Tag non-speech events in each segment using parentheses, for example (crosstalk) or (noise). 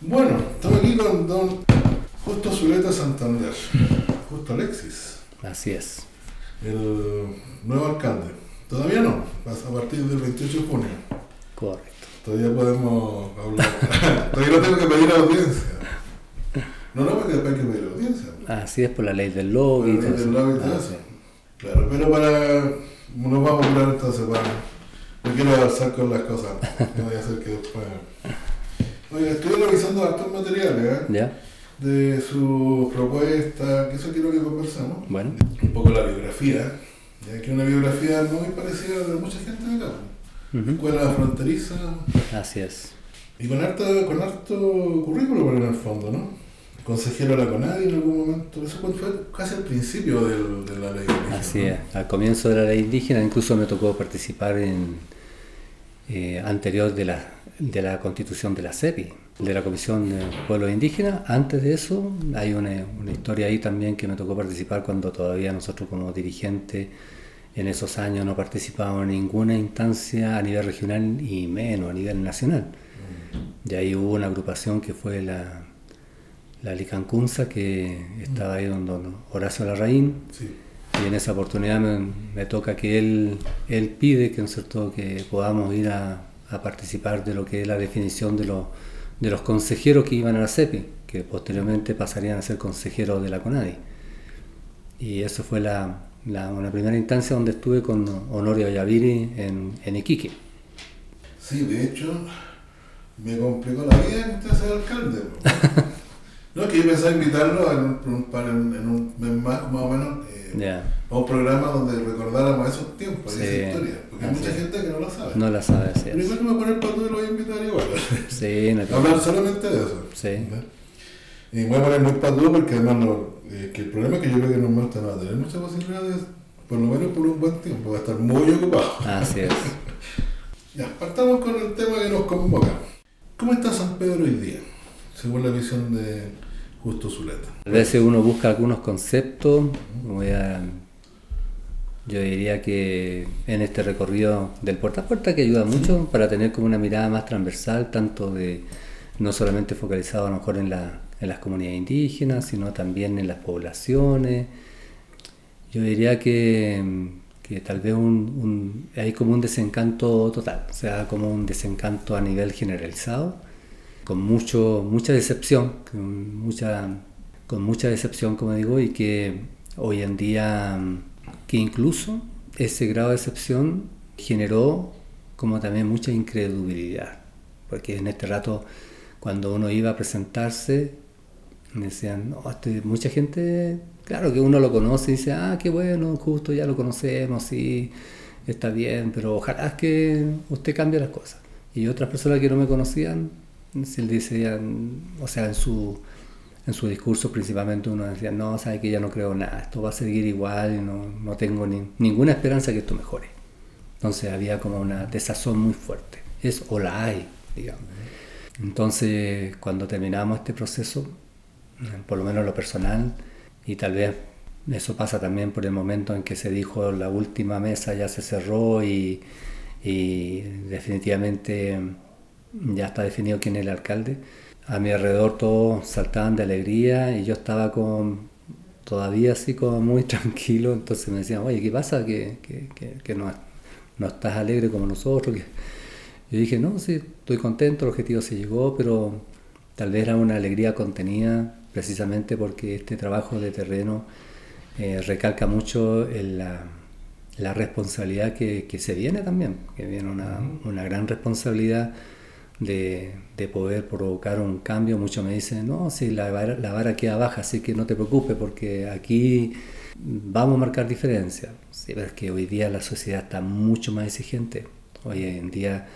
Bueno, estamos aquí con don Justo Zuleta Santander, Justo Alexis, Así es. el nuevo alcalde. Todavía no, a partir del 28 de junio. Correcto. Todavía podemos hablar. (laughs) Todavía no tengo que pedir audiencia. No, no, porque después hay que pedir audiencia. Así es por la ley del lobby. Por la ley del lobby y todo Ah, eso. Claro, pero para. Nos vamos a hablar entonces para. No quiero avanzar con las cosas. No voy a hacer que después. Oiga, estoy revisando hartos materiales ¿eh? ¿Ya? de su propuesta, que eso quiero que conversemos. Bueno. Un poco la biografía, ya que una biografía muy parecida a la de mucha gente de acá. Ujú. Escuela fronteriza Así es. y con harto, con harto currículo en el fondo, ¿no? Consejero de la CONADI en algún momento, eso fue casi al principio del- de la ley. indígena, Así ¿no? es. Al comienzo de la ley indígena incluso me tocó participar en eh, anterior de la, de la constitución de la CEPI, de la Comisión de Pueblos Indígenas. Antes de eso hay una, una historia ahí también que me tocó participar cuando todavía nosotros como dirigentes en esos años no participábamos en ninguna instancia a nivel regional y menos a nivel nacional. Y ahí hubo una agrupación que fue la, la Licancunza, que estaba ahí donde Horacio Larraín. Y en esa oportunidad me, me toca que él, él pide que, ¿no es cierto? que podamos ir a, a participar de lo que es la definición de, los de los consejeros que iban a la CEPI, que posteriormente pasarían a ser consejeros de la CONADI. Y eso fue la, la- una primera instancia donde estuve con Honorio Yaviri en, en Iquique. Sí, de hecho, me complicó la vida que usted sea alcalde. (laughs) no, que yo pensaba invitarlo en un, un par- en, en un mes más, más o menos, eh, a un programa donde recordáramos esos tiempos y Sí. esa historia. Porque hay mucha es. gente que no lo sabe. no la sabe Pero hacer. igual me voy a poner para tú y lo voy a invitar igual. (laughs) Sí, no Hablar solamente de eso. Sí. Y voy a poner muy patúo porque además no, eh, que el problema es que yo creo que no me no va a tener muchas posibilidades, por lo menos por un buen tiempo, va a estar muy ocupado. Así es. (laughs) Ya, partamos con el tema que nos convoca. ¿Cómo está San Pedro hoy día, según la visión de Justo Zuleta? A veces uno busca algunos conceptos, voy a- yo diría que en este recorrido del puerta a puerta que ayuda mucho para tener como una mirada más transversal, tanto de no solamente focalizado a lo mejor en, la- en las comunidades indígenas, sino también en las poblaciones. Yo diría que, que tal vez un, un- hay como un desencanto total, o sea, como un desencanto a nivel generalizado con mucho, mucha decepción, con mucha, decepción, como digo, y que hoy en día, que incluso ese grado de decepción generó como también mucha incredulidad, porque en este rato, cuando uno iba a presentarse, decían, este- mucha gente, claro que uno lo conoce y dice, ah, qué bueno, justo ya lo conocemos, sí, está bien, pero ojalá que usted cambie las cosas. Y otras personas que no me conocían, le decían, o sea, en su, en su discurso principalmente uno decía, no, sabe que ya no creo nada, esto va a seguir igual y no, no tengo ni- ninguna esperanza que esto mejore. Entonces había como una desazón muy fuerte. Es o la hay, digamos. Entonces, cuando terminamos este proceso, por lo menos lo personal, y tal vez eso pasa también por el momento en que se dijo la última mesa ya se cerró y, y definitivamente ya está definido quién es el alcalde. A mi alrededor todos saltaban de alegría y yo estaba con, todavía así como muy (laughs) tranquilo, entonces me decían, oye, ¿qué pasa? Que, que, que, que no, no estás alegre como nosotros. Yo dije, no, sí, estoy contento, el objetivo se llegó, pero tal vez era una alegría contenida precisamente porque este trabajo de terreno eh, recalca mucho en la, la responsabilidad que, que, se viene también, que viene una, una gran responsabilidad de, de, poder provocar un cambio. Muchos me dicen, no, si la vara, la vara queda baja, así que no te preocupes porque aquí vamos a marcar diferencia. Sí, pero que hoy día la sociedad está mucho más exigente. Hoy en día,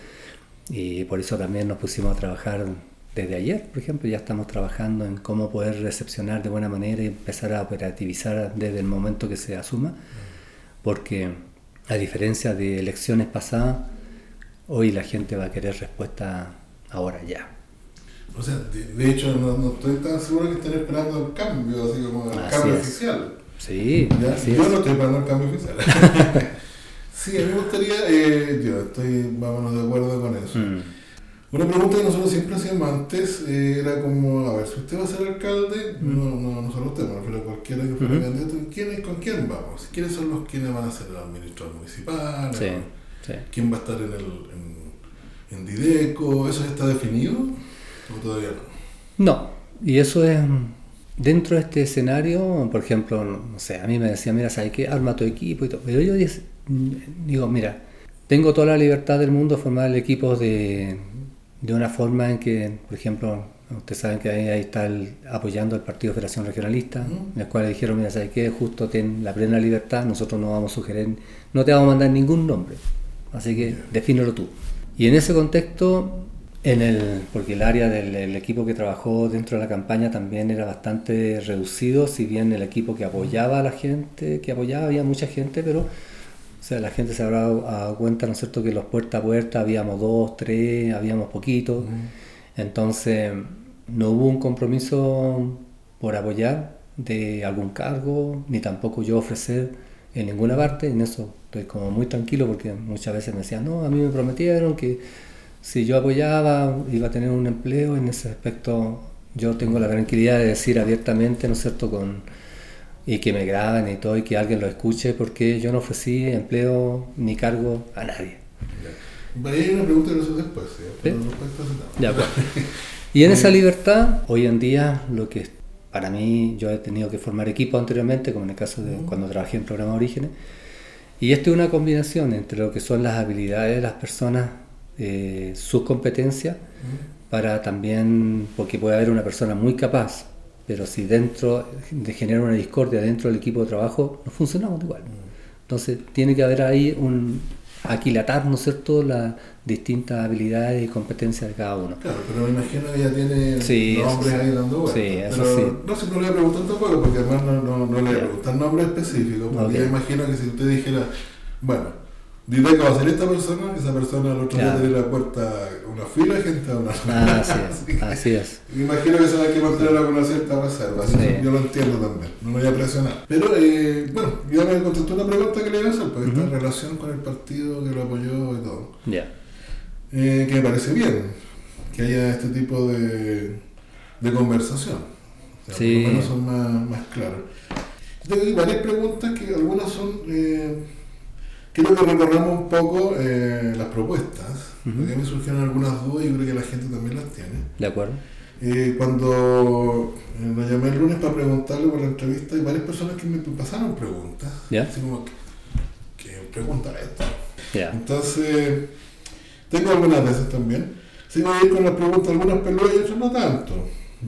y por eso también nos pusimos a trabajar desde ayer, por ejemplo, ya estamos trabajando en cómo poder recepcionar de buena manera y empezar a operativizar desde el momento que se asuma, porque a diferencia de elecciones pasadas, hoy la gente va a querer respuesta ahora ya. O sea, de, de hecho, no, no, estoy tan seguro que estén esperando el cambio, así como el Así cambio es. oficial. Sí, Yo es. no estoy esperando el cambio oficial. (laughs) sí, a mí me gustaría, eh, yo estoy, vámonos de acuerdo con eso. Mm, Una pregunta que nosotros siempre hacíamos antes eh, era como, a ver, si usted va a ser alcalde, no, no, no solo usted, pero cualquiera que fuera Ujú. candidato, ¿quién, ¿con quién vamos? ¿Quiénes son los quienes van a ser los administradores municipales? Sí, sí. ¿Quién va a estar en el en, en Dideco? ¿Eso ya está definido? ¿O todavía no? No, y eso es dentro de este escenario, por ejemplo, no sé, a mí me decía, mira, ¿sabes qué? Arma tu equipo y todo. Pero yo dice- digo, mira, tengo toda la libertad del mundo de formar el equipo de, de una forma en que, por ejemplo, ustedes saben que ahí, ahí está el- apoyando el Partido Federación Regionalista, en el cual dijeron, mira, ¿sabes qué? Justo ten la plena libertad, nosotros no vamos a sugerir, no te vamos a mandar ningún nombre, así que defínelo tú. Y en ese contexto, en el, porque el área del el equipo que trabajó dentro de la campaña también era bastante reducido, si bien el equipo que apoyaba a la gente, que apoyaba había mucha gente, pero o sea, la gente se habrá dado cuenta, ¿no es cierto?, que los puerta a puerta habíamos dos, tres, habíamos poquitos. Entonces, no hubo un compromiso por apoyar de algún cargo, ni tampoco yo ofrecer en ninguna parte. En eso estoy como muy tranquilo porque muchas veces me decían, no, a mí me prometieron que si yo apoyaba iba a tener un empleo. En ese aspecto yo tengo la tranquilidad de decir abiertamente, ¿no es cierto?, con, y que me graben y todo y que alguien lo escuche porque yo no ofrecí empleo ni cargo a nadie. Ya. Hay una pregunta que nosotros después, respecto a ese tema. Ya, pues. (laughs) Y en esa libertad, hoy en día, lo que para mí, yo he tenido que formar equipo anteriormente, como en el caso de cuando trabajé en programa Orígenes, y esto es una combinación entre lo que son las habilidades de las personas, eh, sus competencias, para también, porque puede haber una persona muy capaz, pero si dentro de generar una discordia dentro del equipo de trabajo, no funcionamos igual. Entonces tiene que haber ahí un aquilatar, ¿no es cierto?, las distintas habilidades y competencias de cada uno. Claro, pero me imagino que ya tiene Sí, nombres sí. ahí dando vueltas. Sí, eso pero sí. no sé, no le voy a preguntar tampoco, porque además no, no, no le voy a preguntar nombres específicos, porque Ok. yo imagino que si usted dijera, bueno, Dideco va a ser esta persona, esa persona al otro día Ya. tiene la puerta, una fila de gente a una Ah, (laughs) así es, así es. Me imagino que se va a que mantener alguna cierta reserva, así Sí. que yo lo entiendo también, no me voy a presionar. Pero eh, bueno, ya me contestó una pregunta que le iba a hacer, porque está en relación con el partido que lo apoyó y todo. Ya. Eh, que me parece bien que haya este tipo de, de conversación. O sea, Sí. Por lo menos son más, más claros. Tengo varias preguntas que algunas son. Eh, quiero que recorramos un poco eh, las propuestas, Ujú. porque me surgieron algunas dudas y yo creo que la gente también las tiene. ¿De acuerdo? Eh, cuando eh, lo llamé el lunes para preguntarle por la entrevista, hay varias personas que me pasaron preguntas. ¿Ya? Así como, ¿qué, pregunta es esta? Ya. Entonces, tengo algunas de esas también. Sí, voy a ir con las preguntas, algunas peludas y otras no tanto.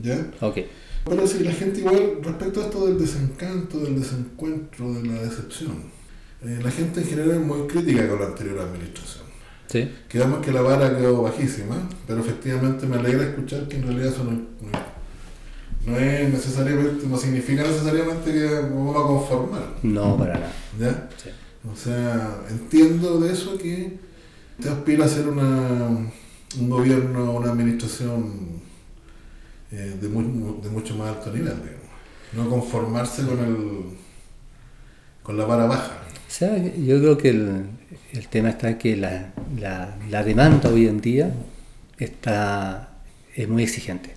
¿Ya? Ok. Pero sí, la gente igual, respecto a esto del desencanto, del desencuentro, de la decepción, eh, la gente en general es muy crítica con la anterior administración. Sí. Quedamos que la vara quedó bajísima, pero efectivamente me alegra escuchar que en realidad eso no, no- no es necesariamente, no significa necesariamente que vamos a conformar. No, para nada. ¿Ya? Sí. O sea, entiendo de eso que te aspira a ser una, un gobierno, una administración eh, de, mu- de mucho más alto nivel, digamos. No conformarse con el con la vara baja. Yo creo que el, el tema está que la, la, la demanda hoy en día está, es muy exigente.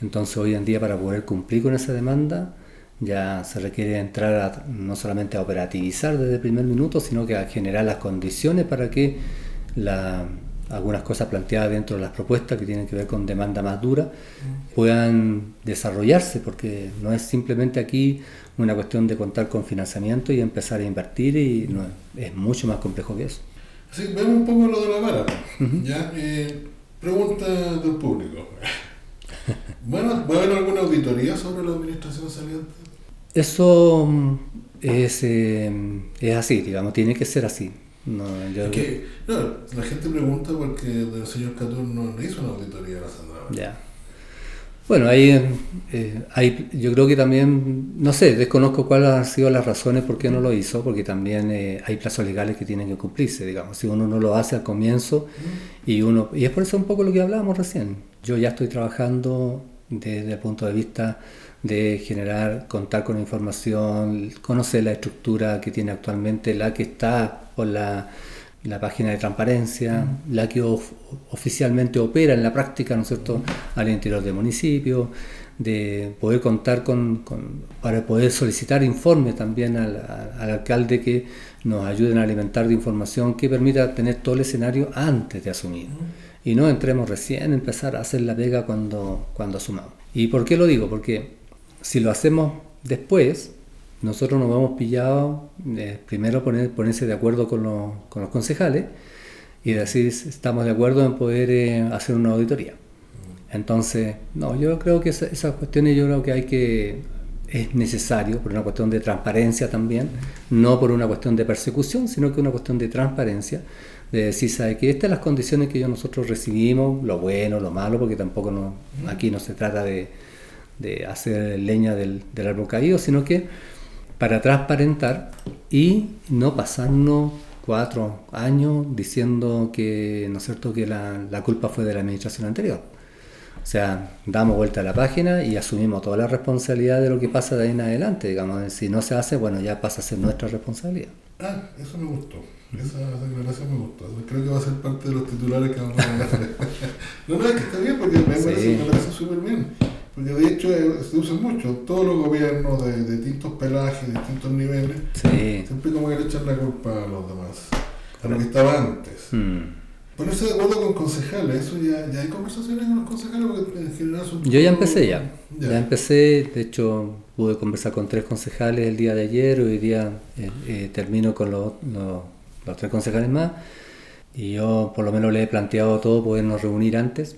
Entonces hoy en día para poder cumplir con esa demanda ya se requiere entrar a- no solamente a operativizar desde el primer minuto, sino que a generar las condiciones para que la- algunas cosas planteadas dentro de las propuestas que tienen que ver con demanda más dura puedan desarrollarse, porque no es simplemente aquí una cuestión de contar con financiamiento y empezar a invertir, y no, es mucho más complejo que eso. Así que vemos un poco lo de la vara. Ujú. ¿ya? Eh, pregunta del público. (laughs) Bueno, ¿va a haber alguna auditoría sobre la administración saliente? Eso mm, es, eh, es así, digamos, tiene que ser así. No, yo- Es que, no, la gente pregunta porque el señor Catur no le hizo una auditoría a la Sandra. Ya. Bueno, ahí eh, hay, yo creo que también, no sé, desconozco cuáles han sido las razones por qué no lo hizo, porque también eh, hay plazos legales que tienen que cumplirse, digamos, si uno no lo hace al comienzo y uno, y es por eso un poco lo que hablábamos recién, yo ya estoy trabajando desde el punto de vista de generar, contar con información, conocer la estructura que tiene actualmente, la que está o la la página de transparencia, la que oficialmente opera en la práctica, ¿no es cierto?, al interior del municipio, de poder contar con, para poder solicitar informes también al, alcalde que nos ayuden a alimentar de información que permita tener todo el escenario antes de asumir. Y no entremos recién, empezar a hacer la pega cuando, cuando asumamos. ¿Y por qué lo digo? Porque si lo hacemos después, nosotros nos vamos pillado eh, primero poner, ponerse de acuerdo con, los concejales y decir estamos de acuerdo en poder eh, hacer una auditoría. Entonces, no, yo creo que esas cuestiones yo creo que hay que, es necesario por una cuestión de transparencia también, no por una cuestión de persecución, sino que una cuestión de transparencia, de decir, ¿sabe que estas son las condiciones que nosotros recibimos, lo bueno, lo malo, porque tampoco aquí no se trata de, hacer leña del árbol caído, sino que para transparentar y no pasarnos cuatro años diciendo que, ¿no es cierto?, que la, la culpa fue de la administración anterior. O sea, damos vuelta a la página y asumimos toda la responsabilidad de lo que pasa de ahí en adelante. Digamos, si no se hace, bueno, ya pasa a ser nuestra responsabilidad. Ah, eso me gustó. Esa declaración me gustó. Creo que va a ser parte de los titulares que vamos a hacer. (laughs) no, no, es que está bien porque me parece, me parece súper bien. Porque de hecho eh, se usa mucho. Todos los gobiernos de, distintos pelajes, de distintos niveles, siempre como que le echan la culpa a los demás. A lo que estaba antes. Hmm. Ponerse de acuerdo con concejales, eso ya, ya hay conversaciones con los concejales porque en general son Yo ya empecé ya. ya. empecé, de hecho pude conversar con tres concejales el día de ayer, hoy día eh, eh, termino con los, los, tres concejales más y yo por lo menos le he planteado todo podernos reunir antes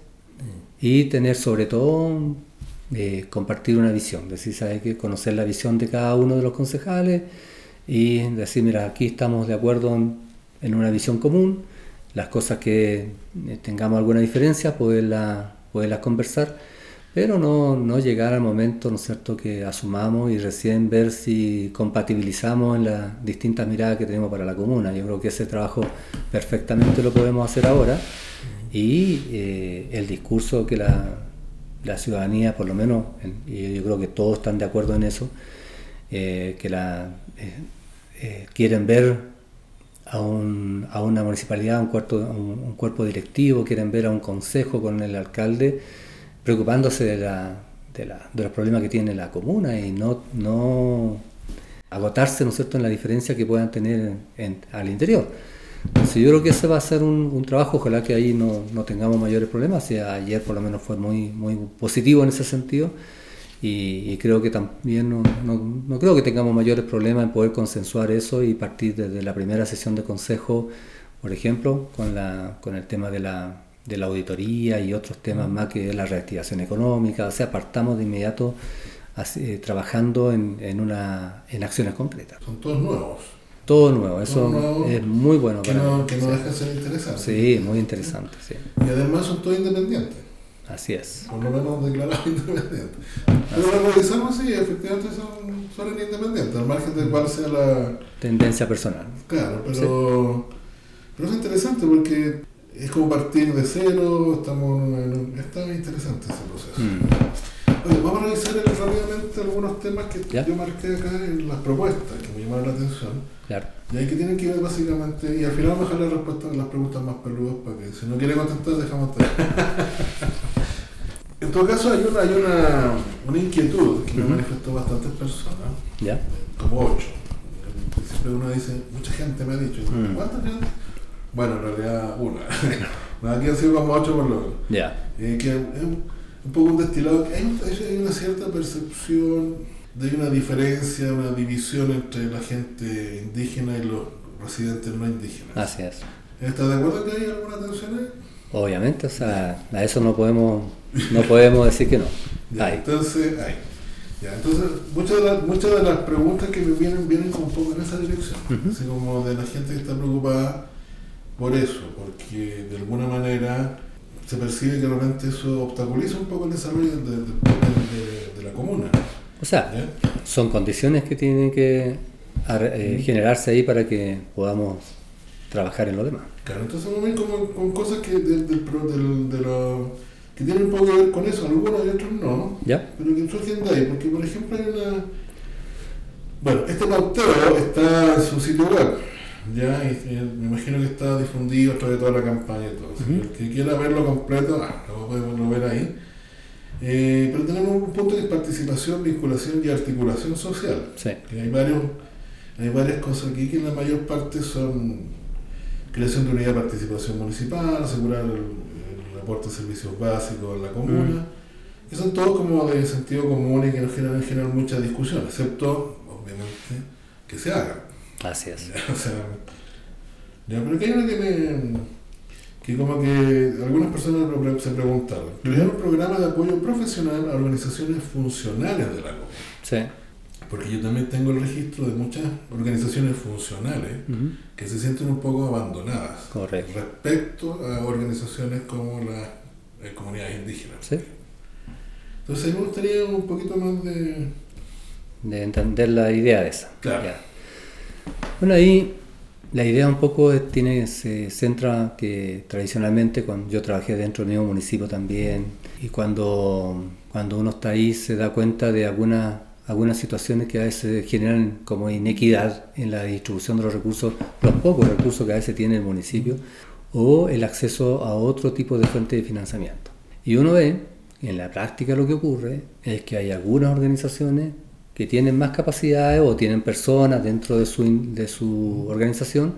y tener sobre todo eh, compartir una visión, decir, ¿sabes que Conocer la visión de cada uno de los concejales y decir, mira, aquí estamos de acuerdo en, en una visión común las cosas que eh, tengamos alguna diferencia, poderlas poderla conversar, pero no, no, llegar al momento, ¿no es cierto?, que asumamos y recién ver si compatibilizamos en las distintas miradas que tenemos para la comuna. Yo creo que ese trabajo perfectamente lo podemos hacer ahora y eh, el discurso que la, la, ciudadanía, por lo menos, y yo creo que todos están de acuerdo en eso, eh, que la, quieren ver a, un, a una municipalidad, un cuerpo, un, cuerpo directivo, quieren ver a un consejo con el alcalde preocupándose de, la, de, la, de los problemas que tiene la comuna y no, no agotarse ¿no es cierto? en la diferencia que puedan tener en, al interior. Entonces yo creo que ese va a ser un, un trabajo, ojalá que ahí no, no tengamos mayores problemas, y ayer por lo menos fue muy, muy positivo en ese sentido y, creo que también no, no, creo que tengamos mayores problemas en poder consensuar eso y partir desde la primera sesión de consejo, por ejemplo, con, la, con el tema de la, de la auditoría y otros temas más que la reactivación económica, o sea, partamos de inmediato eh, trabajando en, en, una, en acciones concretas. Son todos nuevos. Todo nuevo, eso es muy bueno que no, Que no deja de ser interesante. Sí, muy interesante. Sí. Y además son todos independientes. Así es. Por lo menos declarados (laughs) independientes. Pero lo revisamos, sí, efectivamente son, son independientes, al margen de cuál sea la... Tendencia personal. Claro, pero, pero es interesante porque es como partir de cero, estamos en, está interesante ese proceso. Mm. Oye, vamos a revisar rápidamente algunos temas que yo marqué acá en las propuestas que me llamaron la atención. Claro. Y hay que tienen que ver básicamente, y al final vamos a dejar la respuesta las preguntas más peludas para que si no quiere contestar, dejamos (laughs) En todo caso, hay una, hay una, una inquietud que me manifestó bastantes personas, ¿Ya? como ocho. Siempre uno dice, mucha gente me ha dicho, mm. ¿cuánta gente? Bueno, en realidad una. Aquí han sido como ocho por lo menos. Ya. que es un, poco un destilado, hay, hay una cierta percepción de una diferencia, una división entre la gente indígena y los residentes no indígenas. Así es. ¿Estás de acuerdo que hay alguna tensión ahí? Obviamente, o sea, a eso no podemos, no podemos decir que no. (laughs) Entonces, hay. Ya, entonces, muchas de, las, muchas de las preguntas que me vienen vienen como un poco en esa dirección, así como de la gente que está preocupada por eso, porque de alguna manera se percibe que realmente eso obstaculiza un poco el desarrollo de la comuna. O sea, son condiciones que tienen que eh, generarse ahí para que podamos trabajar en lo demás. Claro, entonces como, con cosas que, del, del, de lo, que tienen un poco que ver con eso, algunos y otros no, ¿Ya? pero que surgen de ahí, porque por ejemplo hay una... Bueno, este pauteo está en su sitio web, Ya, y, me imagino que está difundido a través de toda la campaña y todo. El que quiera verlo completo, ah, lo podemos ver ahí. Eh, pero tenemos un punto de participación, vinculación y articulación social. Sí. Que hay, varios, hay varias cosas aquí que en la mayor parte son creación de unidad de participación municipal, asegurar el, aporte de servicios básicos en la comuna, que son todos como de sentido común y que no generan, generan mucha discusión, excepto, obviamente, que se hagan. Así es. (laughs) o sea, ya, pero que hay una que me que como que algunas personas se preguntaron, crear un programa de apoyo profesional a organizaciones funcionales de la comunidad. Sí. Porque yo también tengo el registro de muchas organizaciones funcionales que se sienten un poco abandonadas Correcto. respecto a organizaciones como las eh, comunidades indígenas. Sí. Entonces me gustaría un poquito más de... De entender la idea de esa. Claro. Bueno, ahí la idea un poco tiene, se centra que tradicionalmente cuando yo trabajé dentro del mismo municipio también y cuando, cuando uno está ahí se da cuenta de algunas algunas situaciones que a veces generan como inequidad en la distribución de los recursos, los pocos recursos que a veces tiene el municipio, o el acceso a otro tipo de fuente de financiamiento. Y uno ve, en la práctica lo que ocurre es que hay algunas organizaciones que tienen más capacidades o tienen personas dentro de su, de su organización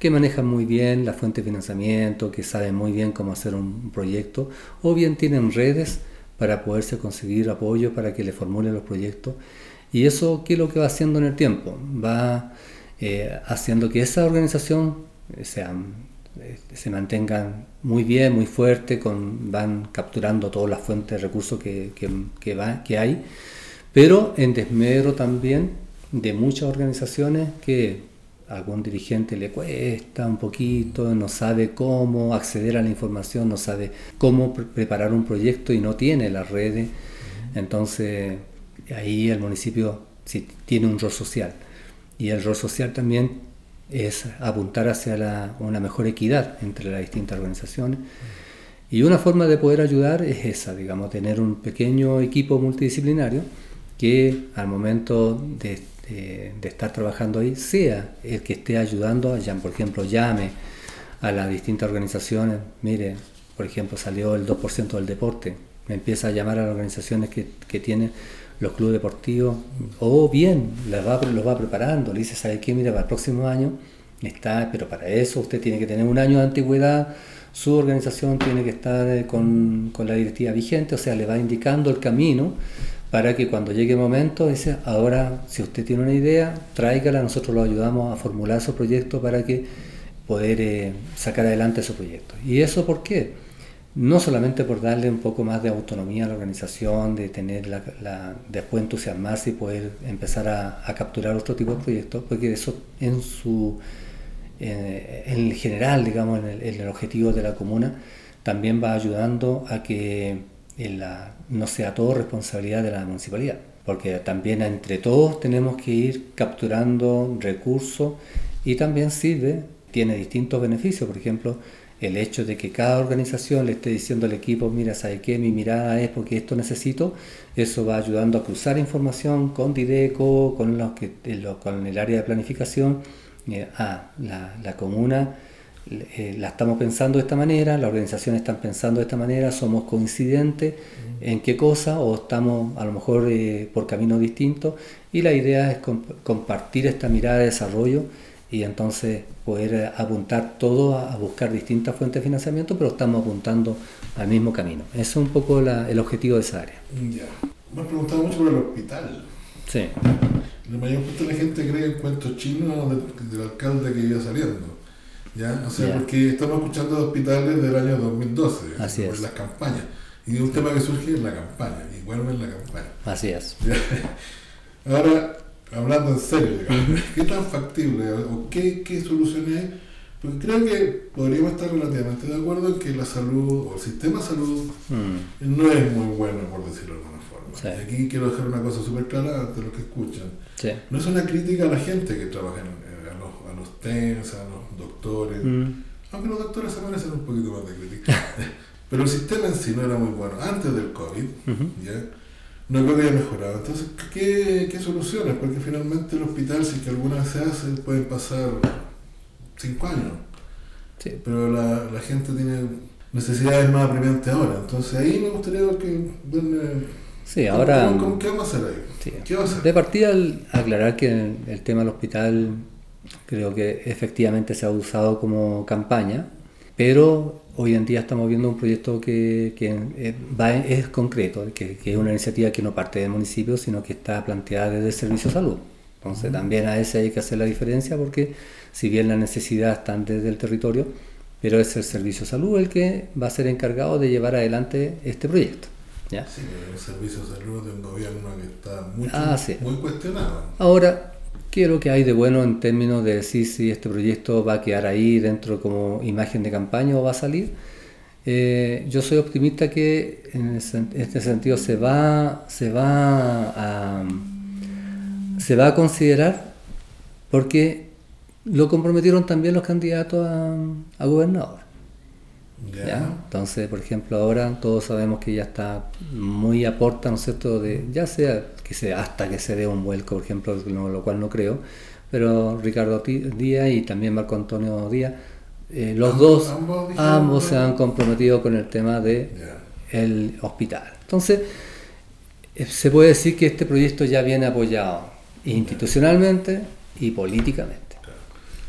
que manejan muy bien la fuente de financiamiento, que saben muy bien cómo hacer un proyecto, o bien tienen redes para poderse conseguir apoyo para que le formulen los proyectos. Y eso, ¿qué es lo que va haciendo en el tiempo? Va eh, haciendo que esa organización eh, sea, eh, se mantenga muy bien, muy fuerte, con, van capturando todas las fuentes de recursos que, que, hay pero en desmedro también de muchas organizaciones que a algún dirigente le cuesta un poquito, no sabe cómo acceder a la información, no sabe cómo preparar un proyecto y no tiene las redes. Entonces ahí el municipio sí tiene un rol social. Y el rol social también es apuntar hacia una mejor equidad entre las distintas organizaciones. Y una forma de poder ayudar es esa, digamos, tener un pequeño equipo multidisciplinario que al momento de, estar trabajando ahí sea el que esté ayudando, ya, por ejemplo, llame a las distintas organizaciones, mire, por ejemplo, salió el 2% del deporte, me empieza a llamar a las organizaciones que, que tienen los clubes deportivos, o bien los va, los va preparando, le dice, ¿sabe qué? Mira, para el próximo año está, pero para eso usted tiene que tener un año de antigüedad, su organización tiene que estar eh, con, con la directiva vigente, o sea, le va indicando el camino para que cuando llegue el momento, dice, ahora si usted tiene una idea, tráigala, nosotros lo ayudamos a formular su proyecto para que poder eh, sacar adelante su proyecto. ¿Y eso por qué? No solamente por darle un poco más de autonomía a la organización, de tener la, después entusiasmarse y poder empezar a, capturar otro tipo de proyectos, porque eso en su eh, en general, digamos, en el, en el objetivo de la comuna, también va ayudando a que la, no sea todo responsabilidad de la municipalidad, porque también entre todos tenemos que ir capturando recursos y también sirve, tiene distintos beneficios, por ejemplo, el hecho de que cada organización le esté diciendo al equipo, mira, ¿sabe qué? Mi mirada es porque esto necesito, eso va ayudando a cruzar información con Dideco, con, los que, con el área de planificación, eh, a la, la comuna eh, la estamos pensando de esta manera, las organizaciones están pensando de esta manera, somos coincidentes en qué cosa o estamos a lo mejor eh, por caminos distintos y la idea es compartir esta mirada de desarrollo y entonces poder eh, apuntar todo a, buscar distintas fuentes de financiamiento, pero estamos apuntando al mismo camino. Ese es un poco el objetivo de esa área. Ya. Me han preguntado mucho por el hospital. Sí. La mayor parte de la gente cree en cuentos chinos del, del alcalde que iba saliendo. ¿Ya? O sea, porque estamos escuchando de hospitales del año 2012, Así por las campañas. Y un tema que surge en la campaña, y vuelve en la campaña. Así es. Ahora, hablando en serio, ¿qué tan factible o qué, qué soluciones hay? Porque creo que podríamos estar relativamente de acuerdo en que la salud o el sistema de salud mm. no es muy bueno, por decirlo de alguna forma. Y aquí quiero dejar una cosa súper clara ante los que escuchan. No es una crítica a la gente que trabaja en, los TENS, a los doctores, mm. aunque los doctores se merecen un poquito más de crítica. (laughs) Pero el sistema en sí no era muy bueno antes del COVID, ¿ya? no creo que haya mejorado. Entonces, ¿qué, ¿qué, soluciones? Porque finalmente el hospital, si que alguna vez se hace, pueden pasar cinco años. Sí. Pero la, la gente tiene necesidades más apremiantes ahora. Entonces ahí me gustaría que Sí, ¿Cómo- ahora... cómo- cómo- ¿Qué vamos a hacer ahí? Sí. ¿Qué va a hacer? De partida, aclarar que el tema del hospital creo que efectivamente se ha usado como campaña, pero hoy en día estamos viendo un proyecto que, que, va en- es concreto, que, que es una iniciativa que no parte del municipio, sino que está planteada desde el Servicio de Salud. Entonces también a ese hay que hacer la diferencia porque si bien la necesidad está desde el territorio, pero es el Servicio de Salud el que va a ser encargado de llevar adelante este proyecto. ¿ya? Sí, el servicio de salud de un gobierno que está mucho, Ah, sí. muy cuestionado. Ahora, ¿qué es lo que hay de bueno en términos de decir si este proyecto va a quedar ahí dentro como imagen de campaña o va a salir? Eh, yo soy optimista que en este sentido se va, se va a, se va a considerar porque lo comprometieron también los candidatos a, a gobernador. Ya. ¿ya? Entonces, por ejemplo, ahora todos sabemos que ya está muy a porta, ¿no es cierto?, de, ya sea que hasta que se dé un vuelco, por ejemplo, lo, lo cual no creo, pero Ricardo Díaz y también Marco Antonio Díaz, eh, los Ambos- dos, ambos se han comprometido con el tema de Ya. el hospital. Entonces, eh, se puede decir que este proyecto ya viene apoyado institucionalmente y políticamente.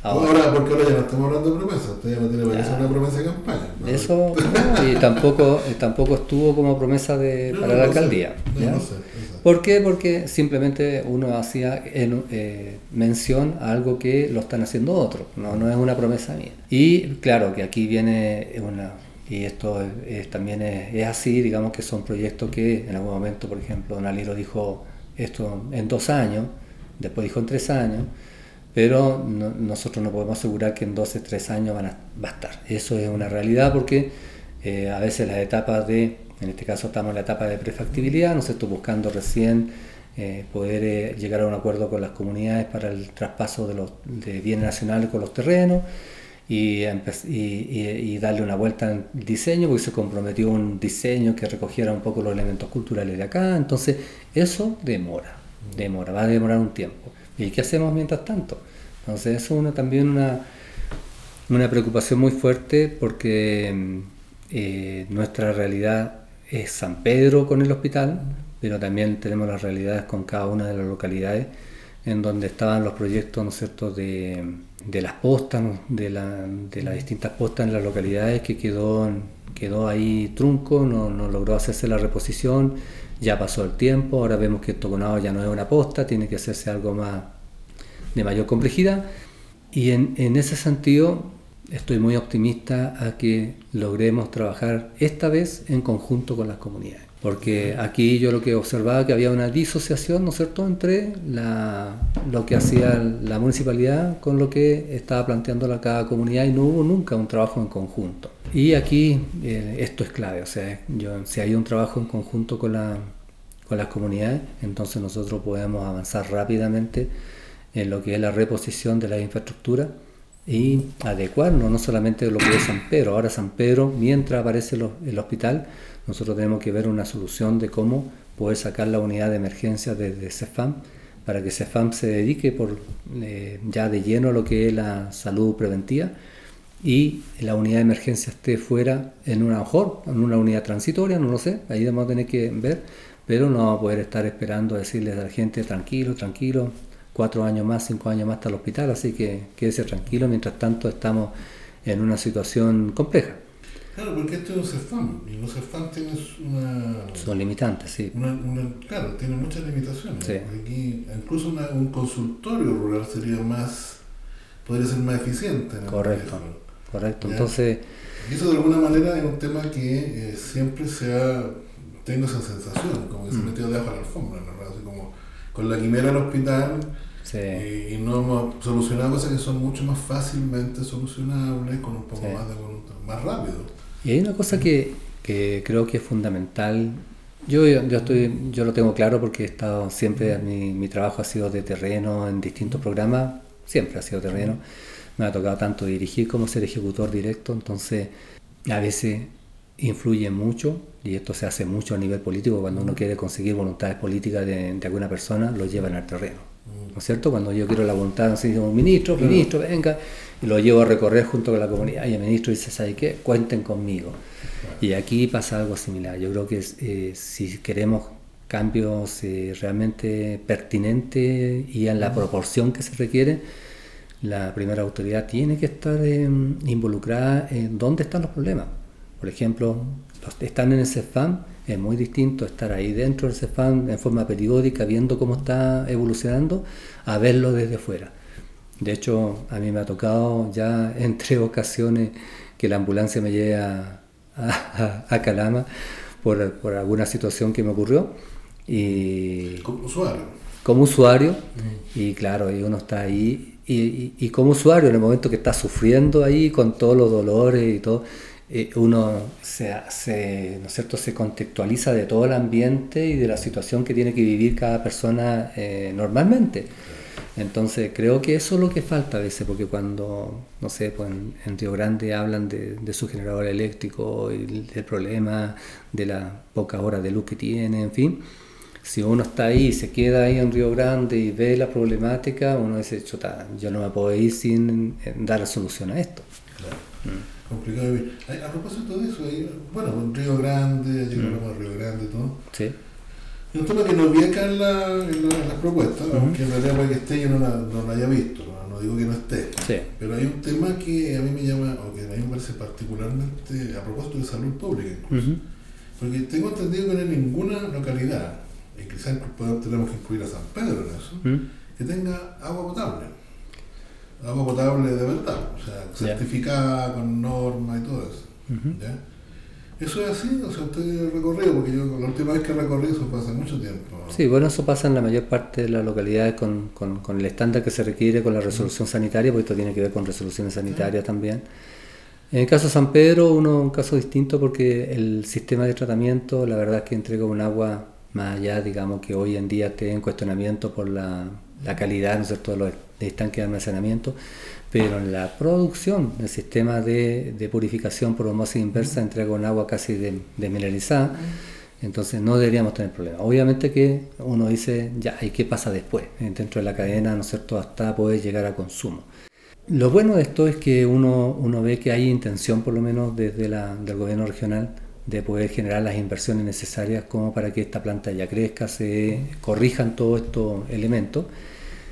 Ahora, Ahora, porque ahora ya no estamos hablando de promesas, usted ya no tiene para hacer una promesa de campaña. ¿no? Eso no, y tampoco, eh, tampoco estuvo como promesa de, No, para la alcaldía. ¿Por qué? Porque simplemente uno hacía en- eh, mención a algo que lo están haciendo otros, no, no es una promesa mía. Y claro que aquí viene una, y esto es- es- también es, así, digamos que son proyectos que en algún momento, por ejemplo, Don Aliro dijo esto en dos años, después dijo en tres años, pero no- nosotros no podemos asegurar que en 12, 3 años van a, va a estar. Eso es una realidad porque eh, a veces las etapas de, en este caso estamos en la etapa de prefactibilidad, nos estoy buscando recién eh, poder eh, llegar a un acuerdo con las comunidades para el traspaso de bienes nacionales con los terrenos y, darle una vuelta en diseño, porque se comprometió un diseño que recogiera un poco los elementos culturales de acá, entonces eso demora, demora, va a demorar un tiempo. ¿Y qué hacemos mientras tanto? Entonces eso es también una, una preocupación muy fuerte porque eh, nuestra realidad es San Pedro con el hospital, pero también tenemos las realidades con cada una de las localidades en donde estaban los proyectos, ¿no es de, de las postas, de, la- de las distintas postas en las localidades que quedó, quedó ahí trunco, no, no logró hacerse la reposición, ya pasó el tiempo, ahora vemos que Toconado ya no es una posta, tiene que hacerse algo más de mayor complejidad. Y en, en ese sentido estoy muy optimista a que logremos trabajar esta vez en conjunto con las comunidades. Porque aquí yo lo que observaba que había una disociación, ¿no es cierto?, entre la, lo que hacía la municipalidad con lo que estaba planteando la cada comunidad y no hubo nunca un trabajo en conjunto. Y aquí eh, esto es clave, o sea, yo, si hay un trabajo en conjunto con, la, con las comunidades, entonces nosotros podemos avanzar rápidamente en lo que es la reposición de la infraestructura y adecuarnos no solamente lo que es San Pedro. Ahora San Pedro, mientras aparece el hospital, nosotros tenemos que ver una solución de cómo poder sacar la unidad de emergencia desde CEFAM para que CEFAM se dedique por, eh, ya de lleno a lo que es la salud preventiva y la unidad de emergencia esté fuera en una, mejor, en una unidad transitoria, no lo sé, ahí vamos a tener que ver, pero no vamos a poder estar esperando a decirles a la gente tranquilo, tranquilo, cuatro años más, cinco años más hasta el hospital, así que quédese tranquilo, mientras tanto estamos en una situación compleja. Claro, porque esto es un CEFAM, y los CEFAM tienen una, Son limitantes, sí. una, una- claro, tiene muchas limitaciones. Sí. Aquí, incluso una- un consultorio rural sería más, podría ser más eficiente. en el Correcto, teléfono. correcto. Ya. Entonces, Y eso de alguna manera es un tema que eh, siempre se ha, tengo esa sensación, como que se ha Mm. metido debajo de la alfombra, ¿no? Así como con la quimera del hospital sí, y, y no hemos solucionado cosas que son mucho más fácilmente solucionables, con un poco Sí. más de voluntad, más rápido. Y hay una cosa que, que creo que es fundamental. Yo, yo, estoy, yo lo tengo claro porque he estado siempre, mi, mi trabajo ha sido de terreno en distintos programas, siempre ha sido terreno. Me ha tocado tanto dirigir como ser ejecutor directo, entonces a veces influye mucho, y esto se hace mucho a nivel político, cuando uno quiere conseguir voluntades políticas de, de alguna persona, lo llevan al terreno. ¿no es cierto? Cuando yo quiero la voluntad, así como ministro, ministro, venga, y lo llevo a recorrer junto con la comunidad, y el ministro dice, ¿sabe qué? Cuenten conmigo. Y aquí pasa algo similar. Yo creo que eh, si queremos cambios eh, realmente pertinentes y en la proporción que se requiere, la primera autoridad tiene que estar em, involucrada en dónde están los problemas. Por ejemplo, están en el CEFAM, es muy distinto estar ahí dentro del CEFAM en forma periódica, viendo cómo está evolucionando, a verlo desde fuera. De hecho, a mí me ha tocado ya (laughs) en tres ocasiones que la ambulancia me lleve a, a, Calama por, por, alguna situación que me ocurrió. Y, como usuario. Como usuario, y claro, y uno está ahí, y, y, como usuario, en el momento que está sufriendo ahí con todos los dolores y todo, eh, uno se, se, ¿no es cierto? se contextualiza de todo el ambiente y de la situación que tiene que vivir cada persona eh, normalmente. Entonces creo que eso es lo que falta a veces, porque cuando, no sé, pues en, Río Grande hablan de, su generador eléctrico y del problema de la poca hora de luz que tiene, en fin. Si uno está ahí, se queda ahí en Río Grande y ve la problemática, uno dice, chuta, yo no me puedo ir sin dar solución a esto. Claro. Mm. Complicado A propósito de eso, bueno, en Río Grande, allí mm. Río Grande y todo. Sí un tema que no vi acá en, la, en, las propuestas, aunque en realidad puede que esté yo no la, no la haya visto, no, digo que no esté. Pero hay un tema que a mí me llama, o que a mí me parece particularmente a propósito de salud pública incluso. Porque tengo entendido que no hay ninguna localidad, y quizás tenemos que incluir a San Pedro en eso, que tenga agua potable. Agua potable de verdad, o sea, certificada con normas y todo eso. ¿ya? ¿Eso es así? O sea, usted recorrido, porque yo la última vez que recorrí eso fue hace mucho tiempo. Sí, bueno, eso pasa en la mayor parte de las localidades con, con, con el estándar que se requiere con la resolución sanitaria, porque esto tiene que ver con resoluciones sanitarias también. En el caso de San Pedro, uno un caso distinto porque el sistema de tratamiento, la verdad es que entrega un agua más allá, digamos, que hoy en día esté en cuestionamiento por la, la calidad, ¿no es cierto?, de los estanques de almacenamiento pero en la producción, el sistema de, de purificación por osmosis inversa entrega un agua casi desmineralizada, entonces no deberíamos tener problemas. Obviamente que uno dice, ya, ¿y qué pasa después? Dentro de la cadena, ¿no es cierto?, hasta poder llegar a consumo. Lo bueno de esto es que uno, uno ve que hay intención, por lo menos desde la, del gobierno regional, de poder generar las inversiones necesarias como para que esta planta ya crezca, se corrijan todos estos elementos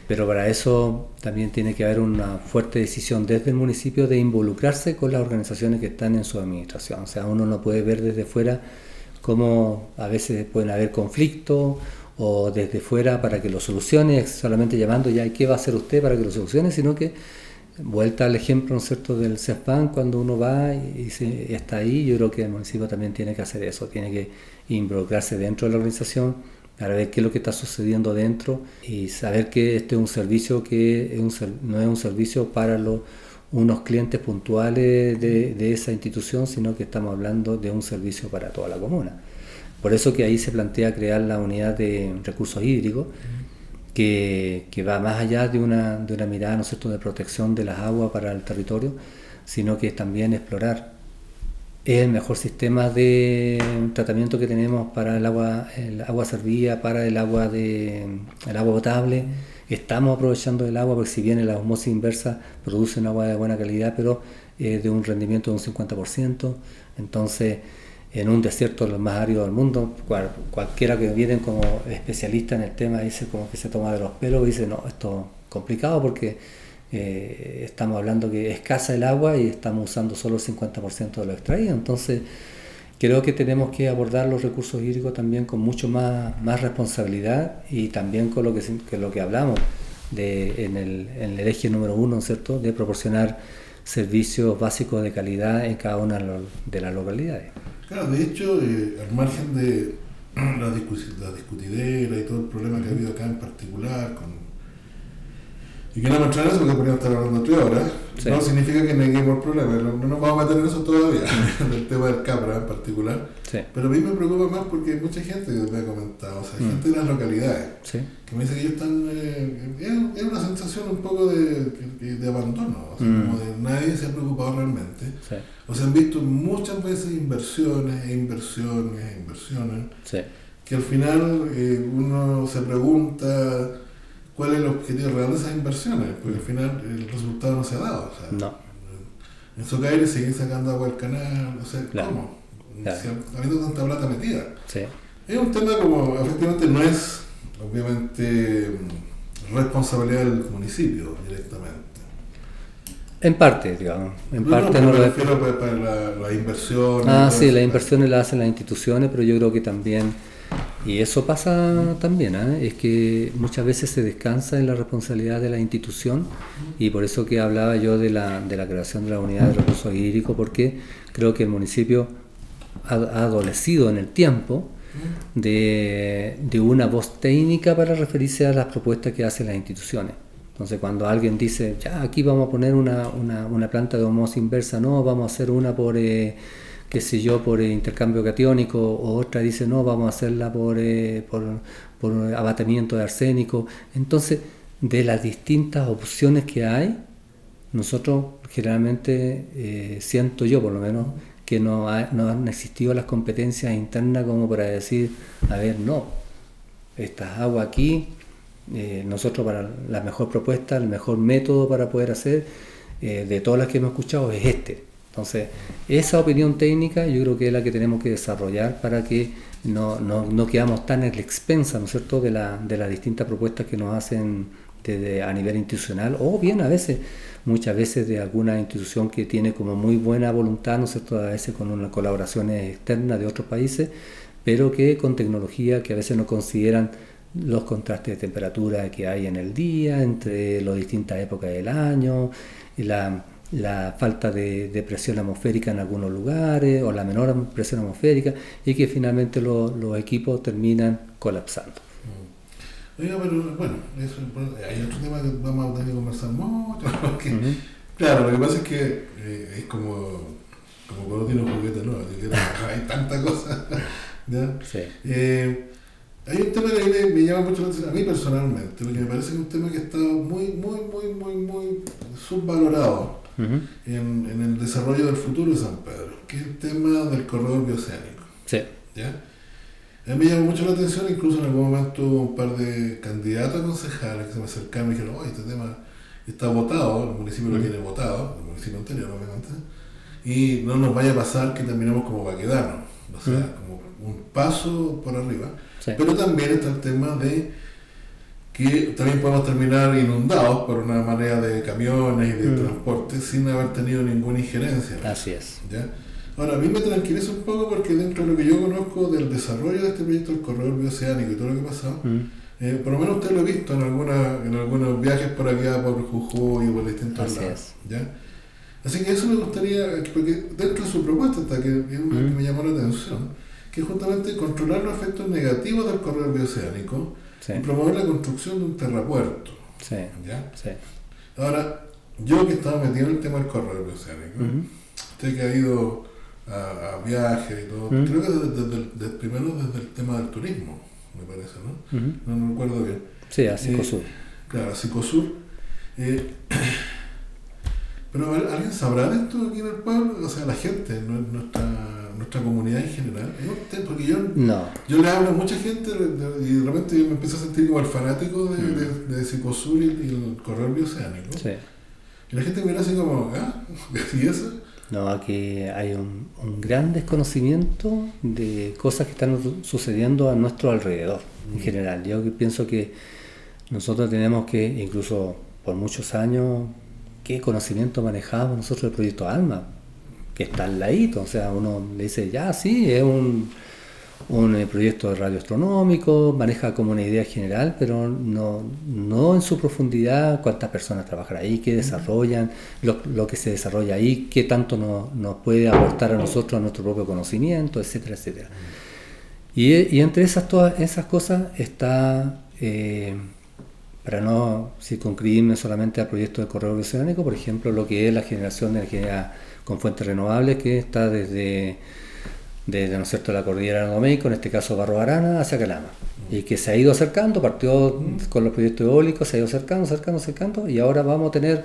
pero para eso también tiene que haber una fuerte decisión desde el municipio de involucrarse con las organizaciones que están en su administración. O sea, uno no puede ver desde fuera cómo a veces pueden haber conflictos o desde fuera para que lo solucione, solamente llamando ya, ¿qué va a hacer usted para que lo solucione? Sino que, vuelta al ejemplo, ¿no es cierto?, del CESPAN, cuando uno va y, está ahí, yo creo que el municipio también tiene que hacer eso, tiene que involucrarse dentro de la organización para ver qué es lo que está sucediendo dentro y saber que este es un servicio que no es un servicio para los, unos clientes puntuales de, esa institución, sino que estamos hablando de un servicio para toda la comuna. Por eso que ahí se plantea crear la unidad de recursos hídricos, que, que va más allá de una, de una mirada ¿no de protección de las aguas para el territorio, sino que es también explorar es el mejor sistema de tratamiento que tenemos para el agua, el agua servida, para el agua de el agua potable. Estamos aprovechando el agua porque si bien la osmosis inversa produce un agua de buena calidad, pero de un rendimiento de un 50%. Entonces, en un desierto de los más áridos del mundo, cualquiera que viene como especialista en el tema dice como que se toma de los pelos y dice, no, esto es complicado porque eh, estamos hablando que escasa el agua y estamos usando solo el 50% de lo extraído. Entonces, creo que tenemos que abordar los recursos hídricos también con mucho más, más responsabilidad y también con lo que, lo que hablamos de, en, el, en el eje número uno, ¿cierto? De proporcionar servicios básicos de calidad en cada una de las localidades. Claro, de hecho, eh, al margen de (clears throat) la, discutidera y todo el problema que ha habido acá en particular con y que no me eso porque podríamos estar hablando tres horas. No significa que neguemos el problema, no, nos vamos a meter en eso todavía, (laughs) el tema del Capra en particular. Pero a mí me preocupa más porque hay mucha gente que me ha comentado, o sea, mm. gente de las localidades, que me dice que ellos están. Eh, es, una sensación un poco de, de abandono, o mm. como de nadie se ha preocupado realmente. O sea, han visto muchas veces inversiones e inversiones e inversiones, que al final eh, uno se pregunta cuál es el objetivo real de esas inversiones, porque al final el resultado no se ha dado. O sea, No, En Socaire seguir sacando agua del canal, sé, Claro, ¿cómo? claro. Si tanta plata metida. sí. Es un tema como, efectivamente, no es, obviamente, responsabilidad del municipio directamente. En parte, digamos. En No, parte no, me lo refiero para, para la, la inversión. y Ah, sí, las inversiones las hacen las instituciones, pero yo creo que también, y eso pasa también, ¿ah? es que muchas veces se descansa en la responsabilidad de la institución y por eso que hablaba yo de la, de la creación de la unidad de recursos hídricos, porque creo que el municipio ha, adolecido en el tiempo de, de una voz técnica para referirse a las propuestas que hacen las instituciones. Entonces, cuando alguien dice, ya aquí vamos a poner una, una, una planta de osmosis inversa, no, vamos a hacer una por, eh, qué sé yo, por eh, intercambio catiónico, o otra dice, no, vamos a hacerla por, eh, por, por abatimiento de arsénico. Entonces, de las distintas opciones que hay, nosotros generalmente, eh, siento yo por lo menos, que no, no han existido las competencias internas como para decir, a ver, no, estas aguas aquí, eh, nosotros para la mejor propuesta, el mejor método para poder hacer, de todas las que hemos escuchado, es este. Entonces, esa opinión técnica yo creo que es la que tenemos que desarrollar para que no, no, no quedamos tan en la expensa, ¿no es cierto?, de, la, de las distintas propuestas que nos hacen desde a nivel institucional, o bien a veces, muchas veces de alguna institución que tiene como muy buena voluntad, ¿no es cierto?, a veces con unas colaboraciones externas de otros países, pero que con tecnología que a veces no consideran los contrastes de temperatura que hay en el día, entre las distintas épocas del año, y la, la falta de, de presión atmosférica en algunos lugares, o la menor presión atmosférica, y que finalmente lo- los equipos terminan colapsando. Oiga, pero bueno, eso, hay otro tema que vamos a tener que conversar mucho. (laughs) porque. Claro, lo que pasa es que eh, es como, como cuando tiene un juguete nuevo, hay tanta cosa. (laughs) ¿ya? Sí. Eh, hay un tema que me llama mucho la atención, a mí personalmente, porque me parece que es un tema que está muy, muy, muy, muy, muy subvalorado Ujú. en, en el desarrollo del futuro de San Pedro, que es el tema del corredor bioceánico. Sí. ¿ya? A mí me llamó mucho la atención, incluso en algún momento un par de candidatos a concejales que se me acercaron y dijeron, oye, este tema está votado, el municipio lo Mm. tiene votado, el municipio anterior obviamente, y no nos vaya a pasar que terminemos como vaquedanos, o sea, Mm. como un paso por arriba. Sí. Pero también está el tema de que también podemos terminar inundados por una manera de camiones y de Mm. transporte sin haber tenido ninguna injerencia. Así es. ¿ya? Ahora, a mí me tranquiliza un poco porque dentro de lo que yo conozco del desarrollo de este proyecto del corredor bioceánico y todo lo que ha pasado, Mm. eh, por lo menos usted lo ha visto en, alguna, en algunos viajes por acá, por Jujuy y por distintos Así lados. es. ¿ya? Así que eso me gustaría, porque dentro de su propuesta está que, es una Mm. que me llamó la atención, que es justamente controlar los efectos negativos del corredor bioceánico Sí. promover la construcción de un terrapuerto. Sí. ¿ya? Sí. Ahora, yo que estaba metido en el tema del corredor bioceánico, Ujú. usted que ha ido a, a viajes y todo, creo que desde, desde el- desde- primero desde el tema del turismo, me parece, ¿no? Ujú. No, no recuerdo bien. Sí, así Eh, Cosur. Claro, Psicosur. Eh, (clears throat) pero a ¿alguien sabrá de esto aquí en el pueblo? O sea, la gente, nue- nuestra, nuestra comunidad en general. Porque yo, No. yo le hablo a mucha gente y de repente yo me empiezo a sentir como el fanático de, de, de Psicosur y, y el corredor bioceánico. Sí. Y la gente mira así como, ¿ah? (laughs) ¿Y eso? No, aquí hay un, un gran desconocimiento de cosas que están sucediendo a nuestro alrededor en general. Yo que pienso que nosotros tenemos que, incluso por muchos años, qué conocimiento manejamos nosotros del proyecto ALMA, que está al ladito. O sea, uno le dice, ya, sí, es un, un eh, proyecto de radioastronómico, maneja como una idea general, pero no, no en su profundidad cuántas personas trabajan ahí, qué desarrollan, lo, lo que se desarrolla ahí, qué tanto nos, nos puede aportar a nosotros, a nuestro propio conocimiento, etcétera, etcétera. Y, y entre esas, todas esas cosas está, eh, para no circunscribirme solamente al proyecto de correo bioceánico, por ejemplo, lo que es la generación de energía con fuentes renovables, que está desde, desde ¿no es cierto? la cordillera de México, en este caso Barro Arana, hacia Calama, y que se ha ido acercando, partió con los proyectos eólicos, se ha ido acercando, acercando, acercando, y ahora vamos a tener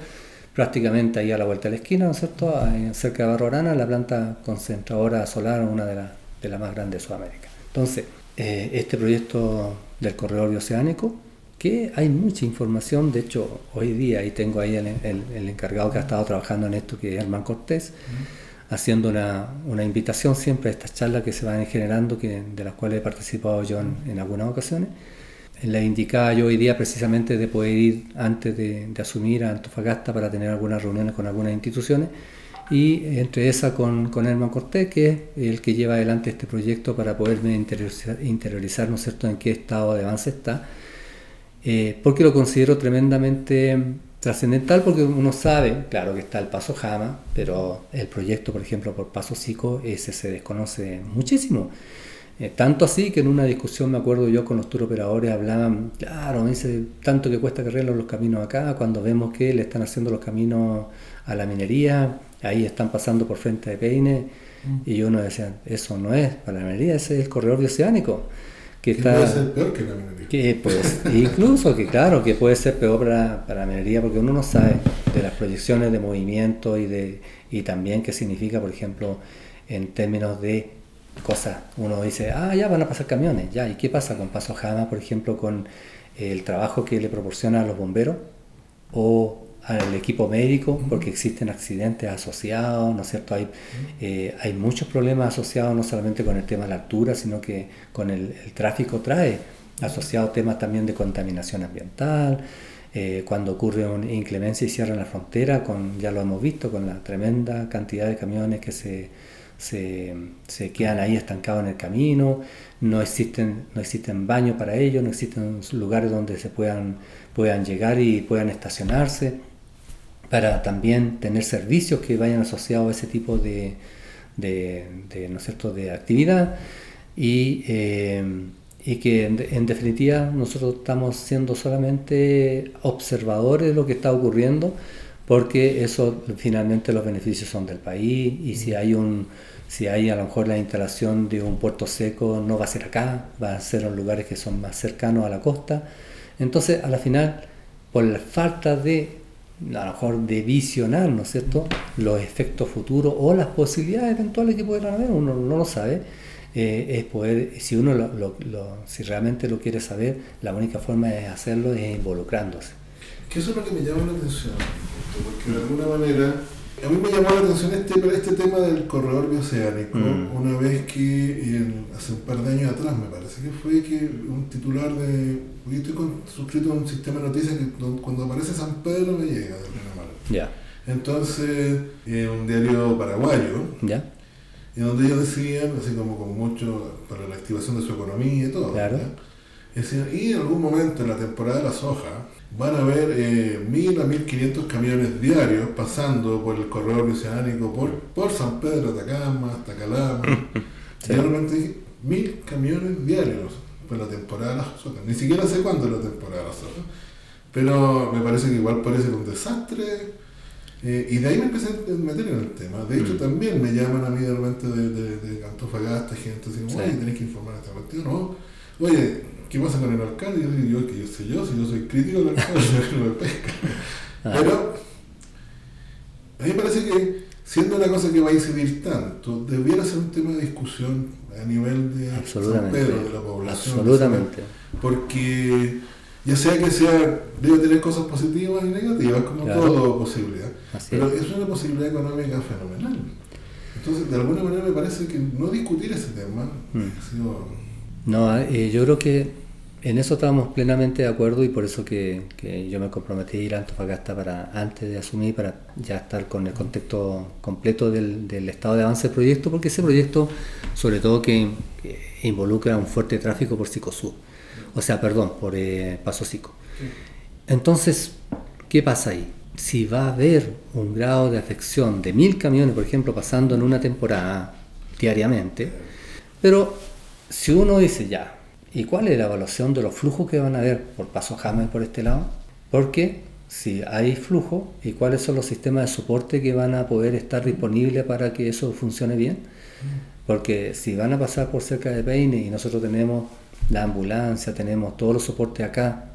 prácticamente ahí a la vuelta de la esquina, ¿no es cierto?, Ahí cerca de Barro Arana, la planta concentradora solar, una de, las de las más grandes de Sudamérica. Entonces, eh, este proyecto del corredor bioceánico, que hay mucha información, de hecho hoy día ahí tengo ahí el, el, encargado que ha estado trabajando en esto, que es Herman Cortés, haciendo una, una, invitación siempre a estas charlas que se van generando, que, de las cuales he participado yo en, en algunas ocasiones. La indicaba yo hoy día precisamente de poder ir antes de, de, asumir a Antofagasta para tener algunas reuniones con algunas instituciones. Y entre esa con, con Herman Cortés, que es el que lleva adelante este proyecto para poderme interiorizar, interiorizar ¿no es cierto?, en qué estado de avance está, eh, porque lo considero tremendamente trascendental porque uno sabe, claro que está el Paso Jama, pero el proyecto, por ejemplo, por Paso Cico, ese se desconoce muchísimo. Eh, tanto así que en una discusión, me acuerdo yo con los turoperadores, hablaban, claro, me dice, tanto que cuesta que arreglen los caminos acá, cuando vemos que le están haciendo los caminos a la minería, ahí están pasando por frente de Peine, mm. y uno decía, eso no es para la minería, ese es el corredor bioceánico. Que, está, puede ser peor que la minería. Que, pues, incluso que claro, que puede ser peor para, para, la minería, porque uno no sabe de las proyecciones de movimiento y, de, y también qué significa, por ejemplo, en términos de cosas. Uno dice, ah, ya van a pasar camiones, ya, ¿y qué pasa con Paso Jama, por ejemplo, con el trabajo que le proporciona a los bomberos? O al equipo médico porque existen accidentes asociados, ¿no es cierto? Hay, eh, hay muchos problemas asociados no solamente con el tema de la altura, sino que con el, tráfico trae asociados temas también de contaminación ambiental, eh, cuando ocurre una inclemencia y cierran la frontera, con, ya lo hemos visto, con la tremenda cantidad de camiones que se, se, se quedan ahí estancados en el camino, no existen, no existen baños para ellos, no existen lugares donde se puedan, puedan llegar y puedan estacionarse para también tener servicios que vayan asociados a ese tipo de, de, ¿no es cierto? de actividad y, eh, y que en, definitiva nosotros estamos siendo solamente observadores de lo que está ocurriendo porque eso finalmente los beneficios son del país y si hay un si hay a lo mejor la instalación de un puerto seco no va a ser acá, va a ser en lugares que son más cercanos a la costa. Entonces, a la final, por la falta de a lo mejor de visionar, ¿no es cierto?, los efectos futuros o las posibilidades eventuales que puedan haber, uno no lo sabe, eh, es poder, si uno lo, si realmente lo quiere saber, la única forma de hacerlo es involucrándose. Que eso es lo que me llama la atención, porque de alguna manera, a mí me llamó la atención este, este tema del corredor bioceánico, mm. una vez que hace un par de años atrás me parece que fue que un titular de yo estoy suscrito a un sistema de noticias que cuando aparece San Pedro me llega de alguna manera. Ya. Entonces, en un diario paraguayo, ya. y donde ellos decían, así como con mucho para la activación de su economía y todo, claro. decían, y en algún momento en la temporada de la soja van a haber eh, mil a mil quinientos camiones diarios pasando por el corredor oceánico, por, por San Pedro, Atacama, hasta Calama. (laughs) sí. Realmente mil camiones diarios pues la temporada de las soja. Ni siquiera sé cuándo es la temporada de las soja. Pero me parece que igual parece un desastre. Eh, y de ahí me empecé a meter en el tema. De hecho, mm. también me llaman a mí de repente de, de, de Antofagasta, gente así, oye, tenés que informar a esta cuestión. No, oye, ¿qué pasa con el alcalde? Yo digo, que yo sé yo, si yo soy crítico del alcalde, (laughs) lo pesca. Ah. Pero a mí me parece que siendo una cosa que va a incidir tanto, debiera ser un tema de discusión a nivel de San Pedro, de la población. Absolutamente. Porque ya sea que sea, debe tener cosas positivas y negativas, como todo posibilidad. pero es. una posibilidad económica fenomenal. Entonces, de alguna manera me parece que no discutir ese tema mm. No, eh, yo creo que en eso estábamos plenamente de acuerdo y por eso que, yo me comprometí a ir a Antofagasta para, antes de asumir, para ya estar con el contexto completo del, estado de avance del proyecto, porque ese proyecto, sobre todo que, involucra un fuerte tráfico por Psicosur, o sea, perdón, por eh, Paso Psico. Entonces, ¿qué pasa ahí? Si va a haber un grado de afección de mil camiones, por ejemplo, pasando en una temporada diariamente, pero si uno dice ya, ¿Y cuál es la evaluación de los flujos que van a haber por paso James por este lado? Porque si hay flujo y cuáles son los sistemas de soporte que van a poder estar disponibles para que eso funcione bien. Porque si van a pasar por cerca de Peine y nosotros tenemos la ambulancia, tenemos todos los soportes acá,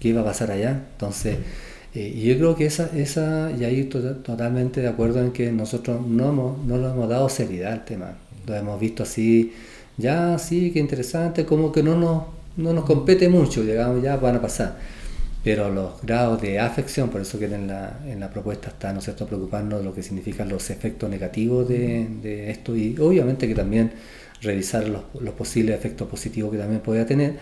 ¿qué va a pasar allá? Entonces, eh, yo creo que esa, esa, y ahí totalmente de acuerdo en que nosotros no, hemos, no lo hemos dado seriedad al tema. Lo hemos visto así ya, sí, qué interesante, como que no nos no nos compete mucho, digamos, ya van a pasar. Pero los grados de afección, por eso que en la, en la propuesta está, ¿no es cierto?, preocuparnos de lo que significan los efectos negativos de, de esto y obviamente que también revisar los, los, posibles efectos positivos que también pueda tener,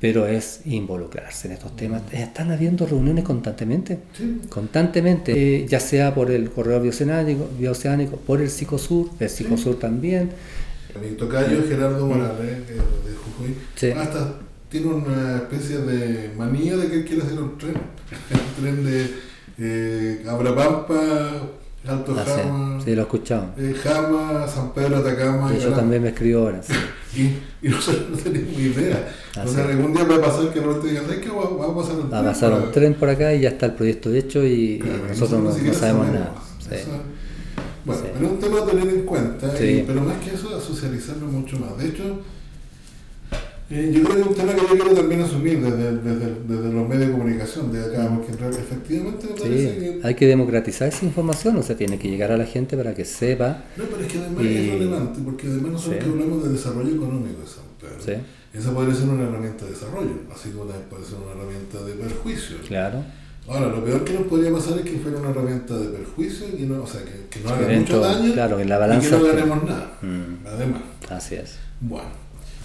pero es involucrarse en estos temas. Están habiendo reuniones constantemente, Sí. constantemente, eh, ya sea por el corredor bioceánico, bioceánico por el Psicosur, el Psicosur también. Mi tocayo Gerardo Morales, que de Jujuy, Sí. hasta tiene una especie de manía de que quiere hacer un tren. (laughs) un tren de eh, Abrapampa, Alto Ah, sí, Jama, sí, lo he escuchado. eh, Jama, San Pedro, Atacama. y Eso Galán. también me escribió ahora. sí. (laughs) Y, y nosotros no tenemos idea. Ah, o sea, sí. algún día va a pasar que no te digan, ¿sabes qué? Va, va a pasar un Va a tren pasar un para-". tren por acá y ya está el proyecto hecho y, y Claro, y nosotros no, sabemos nada. Sí. Eso- bueno, Sí. pero es un tema a tener en cuenta, Sí. y- pero más que eso, a socializarlo mucho más. De hecho, eh, yo creo que es un tema que yo quiero también asumir desde, desde, desde los medios de comunicación de acá, porque efectivamente me parece Sí, que... hay que democratizar esa información, o sea, tiene que llegar a la gente para que sepa. No, pero es que además Y- es relevante, porque además nosotros Sí. hablamos de desarrollo económico de San Pedro, Sí, esa podría ser una herramienta de desarrollo, así como puede ser una herramienta de perjuicio. claro. Ahora, lo peor que nos podría pasar es que fuera una herramienta de perjuicio y que no, o sea, que, que no haga Que mucho daño claro, que la y que no ganemos nada. Mm, Además, así es. bueno,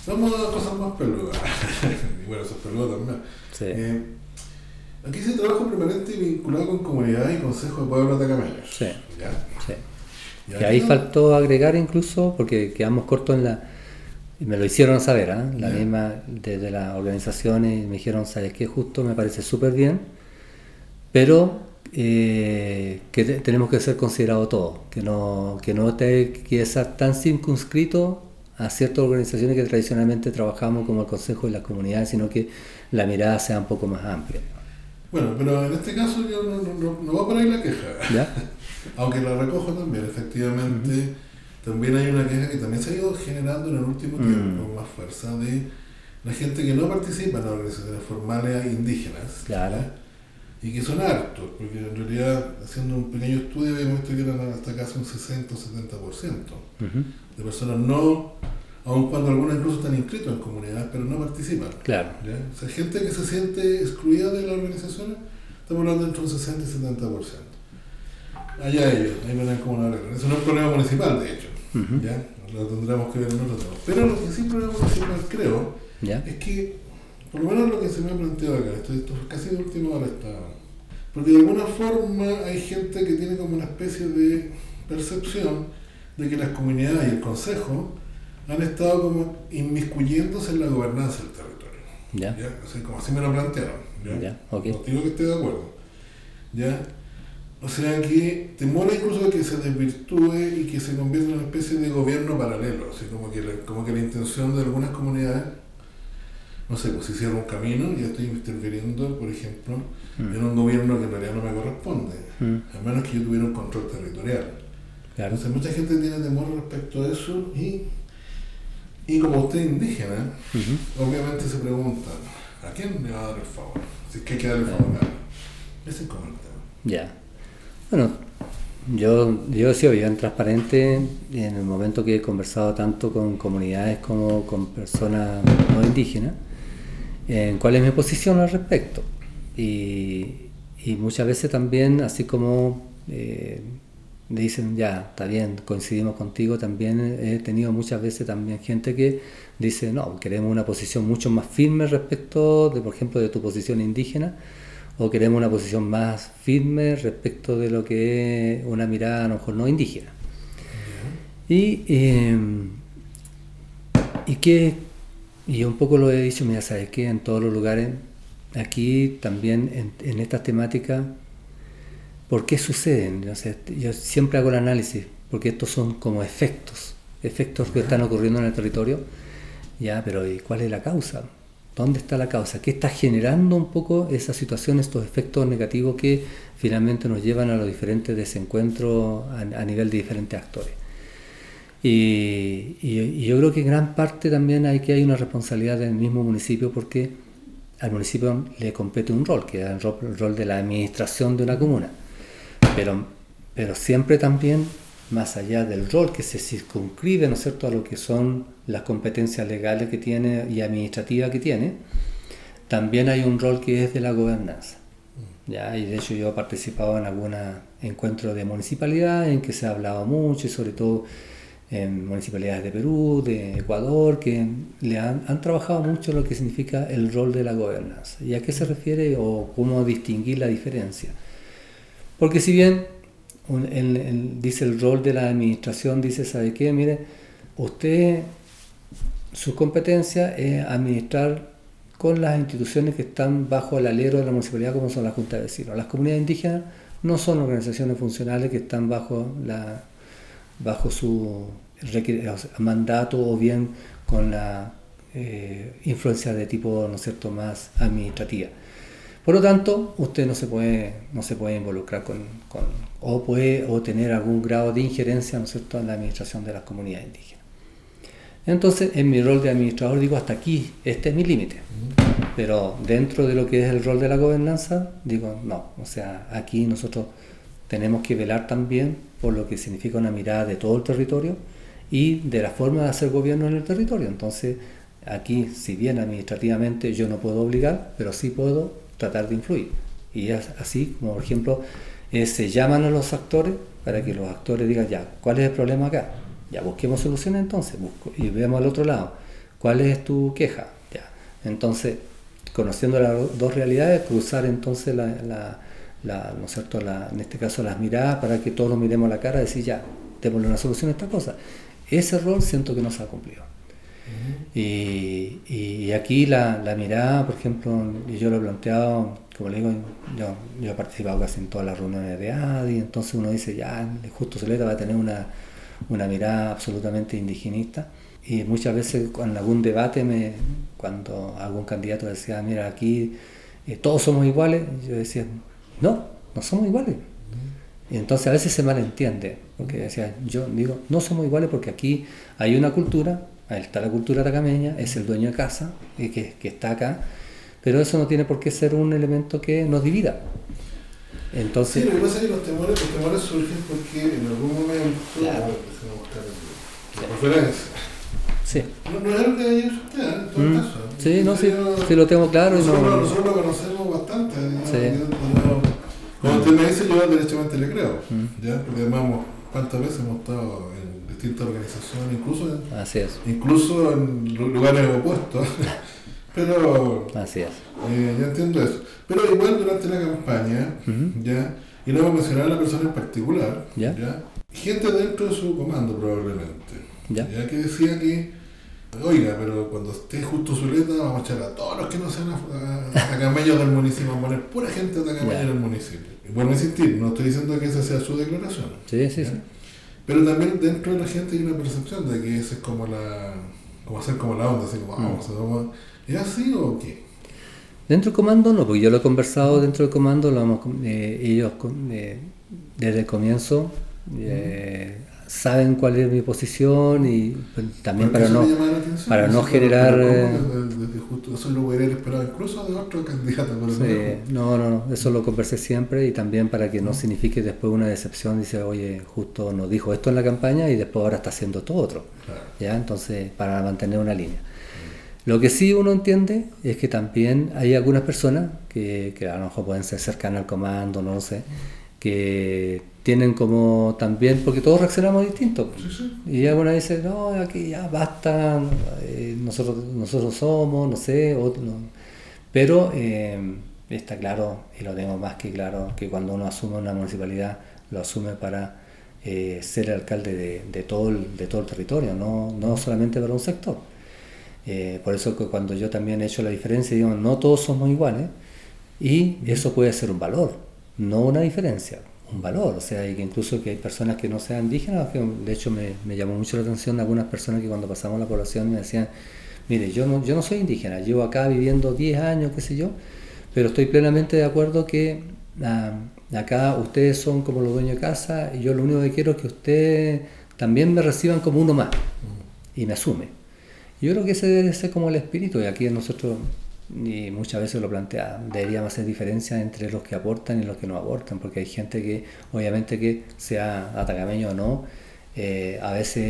vamos a cosas más peludas. (laughs) y bueno, eso es peludo también. Sí. Eh, aquí se trabaja permanente y vinculado con comunidades y consejos de pueblos atacameños. Sí. ¿Ya? sí. Y Que ahí faltó agregar incluso, porque quedamos cortos en la... y Me lo hicieron saber, ¿ah? la misma desde las organizaciones, me dijeron, ¿sabes qué? Justo me parece súper bien, pero eh, que te- tenemos que ser considerados todos, que no, que no te que estar tan circunscrito a ciertas organizaciones que tradicionalmente trabajamos como el Consejo de las Comunidades, sino que la mirada sea un poco más amplia. Bueno, pero en este caso yo no, no, no, no va por ahí la queja. ¿Ya? (laughs) Aunque la recojo también, efectivamente, también hay una queja que también se ha ido generando en el último Mm. tiempo con más fuerza de la gente que no participa en las organizaciones formales indígenas. Claro. Y que son hartos, porque en realidad, haciendo un pequeño estudio, habíamos visto que eran hasta casi un 60 o 70% Ujú. de personas no, aun cuando algunas incluso están inscritos en comunidades, pero no participan. Claro. ¿ya? O sea, gente que se siente excluida de las organizaciones, estamos hablando entre un 60 y 70%. Allá ellos, ahí verán cómo lo arreglan. Eso no es un problema municipal, de hecho. ¿ya? Lo tendremos que ver en otro tema. Pero lo que sí problema municipal, creo, ¿Ya? es que, por lo menos lo que se me ha planteado acá, esto, esto es casi de última hora está. Porque de alguna forma hay gente que tiene como una especie de percepción de que las comunidades y el consejo han estado como inmiscuyéndose en la gobernanza del territorio. ¿Ya? ¿ya? O sea, como así me lo plantearon. ¿ya? Ya, ok. No digo que esté de acuerdo. ¿ya? O sea que temora incluso que se desvirtúe y que se convierta en una especie de gobierno paralelo. Así como que la, como que la intención de algunas comunidades, no sé, pues si cierro un camino, ya estoy interfiriendo, por ejemplo, Mm. en un gobierno que en realidad no me corresponde. Mm, A menos que yo tuviera un control territorial. Claro. Entonces mucha gente tiene temor respecto a eso y, y como usted es indígena, obviamente se preguntan, ¿a quién le va a dar el favor? Si es que hay que darle el favor a. Ese es como el tema. Ya. Bueno, yo, yo he sido bien transparente en el momento que he conversado tanto con comunidades como con personas no indígenas, en cuál es mi posición al respecto. Y, y muchas veces también, así como eh, dicen, ya, está bien, coincidimos contigo, también he tenido muchas veces también gente que dice, no, queremos una posición mucho más firme respecto de, por ejemplo, de tu posición indígena, o queremos una posición más firme respecto de lo que es una mirada a lo mejor no indígena. Y, eh, y que, y yo un poco lo he dicho, mira, sabes que en todos los lugares, aquí también en, en estas temáticas, ¿por qué suceden? Yo siempre hago el análisis, porque estos son como efectos, efectos que están ocurriendo en el territorio, ya, pero ¿y cuál es la causa? ¿Dónde está la causa? ¿Qué está generando un poco esa situación, estos efectos negativos que finalmente nos llevan a los diferentes desencuentros a, a nivel de diferentes actores? Y, y- y yo creo que en gran parte también hay que hay una responsabilidad del mismo municipio porque al municipio le compete un rol, que es el rol, el rol de la administración de una comuna. Pero, pero siempre también más allá del rol que se circunscribe, ¿no es cierto?, a lo que son las competencias legales que tiene y administrativas que tiene, también hay un rol que es de la gobernanza. ¿ya? Y de hecho yo he participado en algunos encuentros de municipalidad en que se ha hablado mucho, y sobre todo en municipalidades de Perú, de Ecuador, que le han, han, trabajado mucho lo que significa el rol de la gobernanza. ¿Y a qué se refiere o cómo distinguir la diferencia? Porque si bien dice el rol de la administración, dice, ¿sabe qué? Mire, usted, su competencia es administrar con las instituciones que están bajo el alero de la municipalidad, como son las juntas de vecinos. Las comunidades indígenas no son organizaciones funcionales que están bajo, la, bajo su mandato o bien con la eh, influencia de tipo ¿no cierto? más administrativa. Por lo tanto, usted no se puede, no se puede involucrar con, o puede o tener algún grado de injerencia ¿no cierto? en la administración de las comunidades indígenas. Entonces, en mi rol de administrador digo, hasta aquí, este es mi límite. Pero dentro de lo que es el rol de la gobernanza, digo, no. O sea, aquí nosotros tenemos que velar también por lo que significa una mirada de todo el territorio y de la forma de hacer gobierno en el territorio. Entonces, aquí, si bien administrativamente yo no puedo obligar, pero sí puedo tratar de influir. Y es así, como por ejemplo, eh, se llaman a los actores para que los actores digan, ya, ¿cuál es el problema acá? Ya, busquemos soluciones entonces, busco, y veamos al otro lado, ¿cuál es tu queja? Ya, entonces, conociendo las dos realidades, cruzar entonces la, la, ¿no es cierto? La, en este caso las miradas para que todos nos miremos la cara y decir, ya, démosle una solución a esta cosa. Ese rol siento que no se ha cumplido. y, y, aquí la, la, mirada, por ejemplo, y yo lo he planteado, como le digo, yo, yo he participado casi en todas las reuniones de ADI, entonces uno dice, ya, justo Soleta va a tener una una mirada absolutamente indigenista. Y muchas veces en algún debate, me, cuando algún candidato decía, mira, aquí eh, todos somos iguales, yo decía, no, no somos iguales. Y entonces a veces se malentiende, porque decía, yo digo, no somos iguales porque aquí hay una cultura, ahí está la cultura tacameña, es el dueño de casa eh, que, que está acá, pero eso no tiene por qué ser un elemento que nos divida. Entonces, sí, lo que pasa es que los temores, los temores surgen porque en algún momento. Claro. Claro. Sí. No, no, es algo que haya usted, en todo mm. caso. Sí, no, sí, sí, lo tengo claro. Nosotros, no, nosotros lo conocemos bastante. Sí. Cuando usted me dice, yo derechamente le creo. Mm. ¿ya? Porque además, ¿cuántas veces hemos estado en distintas organizaciones, incluso en, Así es. incluso en lugares opuestos? (laughs) Pero. Así es. Eh, ya entiendo eso. Pero igual durante la campaña, ¿ya? y no voy a mencionar a la persona en particular, ¿Ya? ¿ya? gente dentro de su comando probablemente, ¿Ya? que decía que, oiga, pero cuando esté justo Zuleta vamos a echar a todos los que no sean atacameños del municipio, vamos a poner pura gente atacameña en el municipio. Y bueno, insistir, no estoy diciendo que esa sea su declaración. Sí, sí, sí. Pero también dentro de la gente hay una percepción de que esa es como la, como hacer como la onda, así como, Mm. vamos, vamos, ¿es así o qué? Dentro del comando no, porque yo lo he conversado dentro del comando, lo hemos, eh, ellos eh, desde el comienzo eh, saben cuál es mi posición y pues, también para no... para no generar, eh, Eso lo hubiera esperado incluso de otro (laughs) candidato. Sí, no, no, no, eso lo conversé siempre y también para que no signifique después una decepción, dice, oye, justo nos dijo esto en la campaña y después ahora está haciendo todo otro. Claro. ¿ya? Entonces, para mantener una línea. Lo que sí uno entiende es que también hay algunas personas que, que a lo mejor pueden ser cercanas al comando, no lo sé, que tienen como también, porque todos reaccionamos distinto. Sí, sí. Y alguna dice, no, aquí ya basta, eh, nosotros, nosotros somos, no sé, otro, no". pero eh, está claro, y lo tengo más que claro, que cuando uno asume una municipalidad, lo asume para eh, ser el alcalde de, de todo el, de todo el territorio, no, no solamente para un sector. Por eso que cuando yo también he hecho la diferencia, digo, no todos somos iguales, y eso puede ser un valor, no una diferencia, un valor. O sea, y que incluso que hay personas que no sean indígenas, que de hecho me, llamó mucho la atención algunas personas que cuando pasamos la población me decían, mire, yo no, yo no soy indígena, llevo acá viviendo 10 años, qué sé yo, pero estoy plenamente de acuerdo que ah, acá ustedes son como los dueños de casa y yo lo único que quiero es que ustedes también me reciban como uno más y me asume. Yo creo que ese debe ser como el espíritu y aquí nosotros y muchas veces lo plantea, deberíamos hacer diferencia entre los que aportan y los que no aportan, porque hay gente que, obviamente que sea atacameño o no, eh, a veces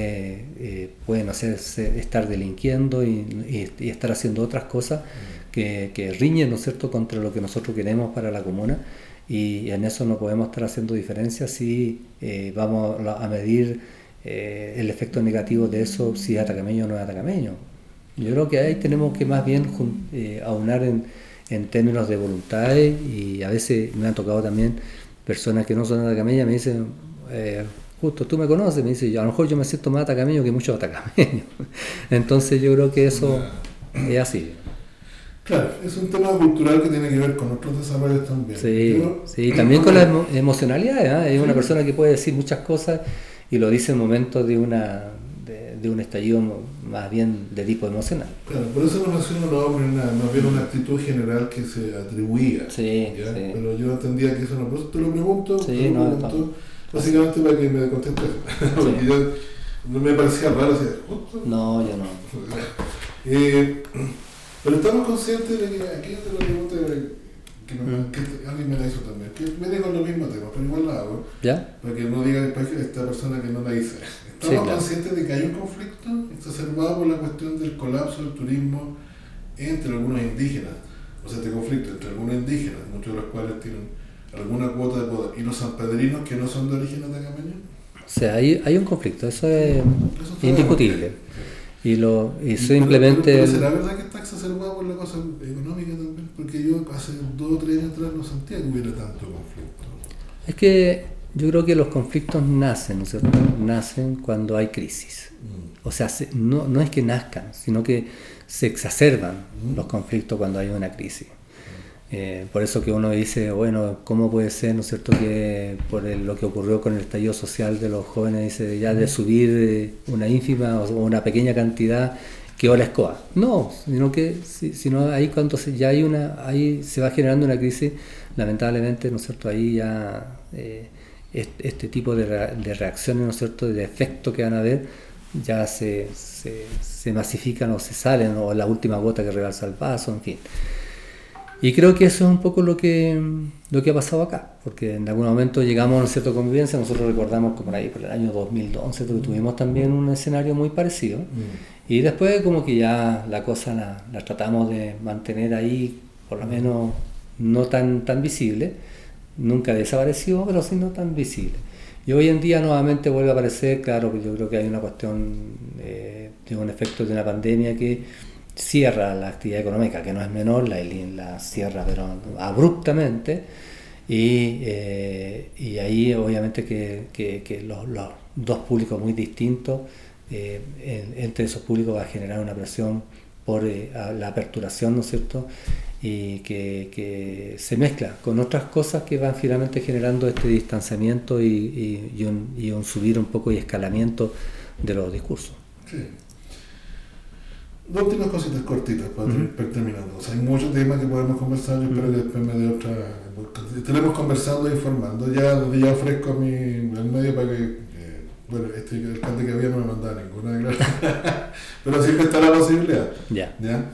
eh, pueden hacerse, estar delinquiendo y, estar haciendo otras cosas que, que, riñen, ¿no es cierto?, contra lo que nosotros queremos para la comuna y en eso no podemos estar haciendo diferencia si eh, vamos a medir el efecto negativo de eso, si es atacameño o no es atacameño. Yo creo que ahí tenemos que más bien aunar en, en términos de voluntades y a veces me han tocado también personas que no son atacameñas, me dicen, justo tú me conoces, me dice, a lo mejor yo me siento más atacameño que muchos atacameños. (laughs) Entonces yo creo que eso es así. Claro, es un tema cultural que tiene que ver con otros desarrollos también. Sí, sí también con la emocionalidad. ¿eh? Es una persona que puede decir muchas cosas y lo dice en momentos de una de, un estallido más bien de tipo emocional. Claro, por eso no los hombres nada, más bien una actitud general que se atribuía. Sí, sí. Pero yo entendía que eso no. Por eso te lo pregunto. Sí, te lo no, pregunto Básicamente para que me conteste. (laughs) Porque yo no me parecía raro. Así, no, yo no. (laughs) Eh, pero estamos conscientes de que aquí te lo pregunto que, no, que, alguien me la hizo también, que me dijo lo mismo tema, pero igual la hago. ¿Ya? Para que no diga que esta persona que no la hice. (laughs) Estamos conscientes de que hay un conflicto exacerbado por la cuestión del colapso del turismo entre algunos indígenas. O sea, este conflicto entre algunos indígenas, muchos de los cuales tienen alguna cuota de poder. ¿Y los sanpedrinos que no son de origen atacameño? O sea, hay, hay un conflicto, eso es indiscutible. Y, lo, y simplemente... Pero, ¿Será verdad que está exacerbado por la cosa económica también? Porque yo hace dos o tres años atrás no sentía que hubiera tanto conflicto. Es que yo creo que los conflictos nacen, ¿no es cierto? Nacen cuando hay crisis. Mm. O sea, no, no es que nazcan, sino que se exacerban mm. los conflictos cuando hay una crisis. Eh, por eso que uno dice, bueno, ¿cómo puede ser, ¿no es cierto?, que por lo que ocurrió con el estallido social de los jóvenes, dice, ya de subir eh, una ínfima o una pequeña cantidad que la escoba. No, sino que sino ahí cuando ya hay una, ahí se va generando una crisis, lamentablemente, ¿no es cierto?, ahí ya eh, este, tipo de, reacciones, ¿no es cierto?, de efecto que van a haber, ya se, se, se masifican o se salen, o la última gota que rebalsa el vaso, en fin. Y creo que eso es un poco lo que, lo que ha pasado acá, porque en algún momento llegamos a una cierta convivencia, nosotros recordamos como por ahí por el año 2011, porque tuvimos también un escenario muy parecido, mm. y después como que ya la cosa la, tratamos de mantener ahí, por lo menos no tan, tan visible, nunca desapareció, pero sí no tan visible. Y hoy en día nuevamente vuelve a aparecer, claro, yo creo que hay una cuestión eh, de un efecto de una pandemia que cierra la actividad económica, que no es menor, la, la cierra pero abruptamente, y, eh, y ahí obviamente que, que, los, los, dos públicos muy distintos, eh, entre esos públicos va a generar una presión por eh, la aperturación, ¿no es cierto? Y que, que, se mezcla con otras cosas que van finalmente generando este distanciamiento y, y, un, y un subir un poco y escalamiento de los discursos. Sí. Dos últimas cositas cortitas para ir terminando. O sea, hay muchos temas que podemos conversar, yo espero que después me dé otra. Estaremos conversando e informando. Ya, ya ofrezco mi, el medio para que. Eh, bueno, este alcalde que había no me mandaba ninguna, (laughs) pero siempre está la posibilidad. Ya. ¿ya?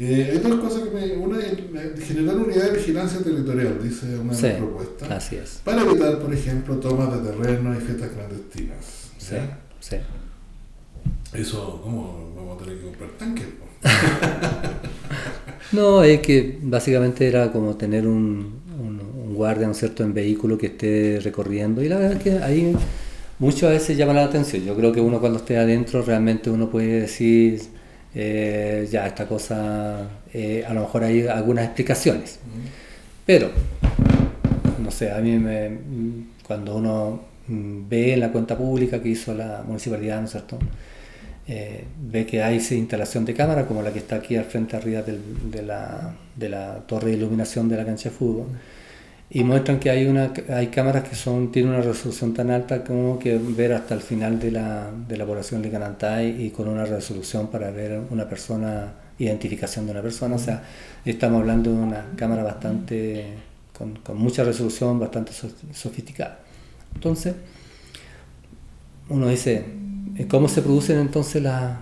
Eh, hay dos cosas que me. Una es generar unidad de vigilancia territorial, dice una de las propuestas. Así es. Para evitar, por ejemplo, tomas de terreno y fiestas clandestinas. Sí, sí. Eso, ¿cómo vamos a tener que comprar tanques? (laughs) no, es que básicamente era como tener un, un, guardia, ¿no cierto?, en vehículo que esté recorriendo. Y la verdad es que ahí muchas veces llama la atención. Yo creo que uno cuando esté adentro realmente uno puede decir, eh, ya, esta cosa, eh, a lo mejor hay algunas explicaciones. Pero, no sé, a mí me, cuando uno ve la cuenta pública que hizo la municipalidad, ¿no es cierto?, eh, ve que hay instalación de cámara, como la que está aquí al frente arriba de, la, de, la, torre de iluminación de la cancha de fútbol, y muestran que hay, una, hay cámaras que son, tienen una resolución tan alta como que ver hasta el final de la, de la población de Canantay y con una resolución para ver una persona, identificación de una persona, o sea, estamos hablando de una cámara bastante, con, con mucha resolución, bastante sofisticada. Entonces, uno dice, ¿Cómo se producen entonces las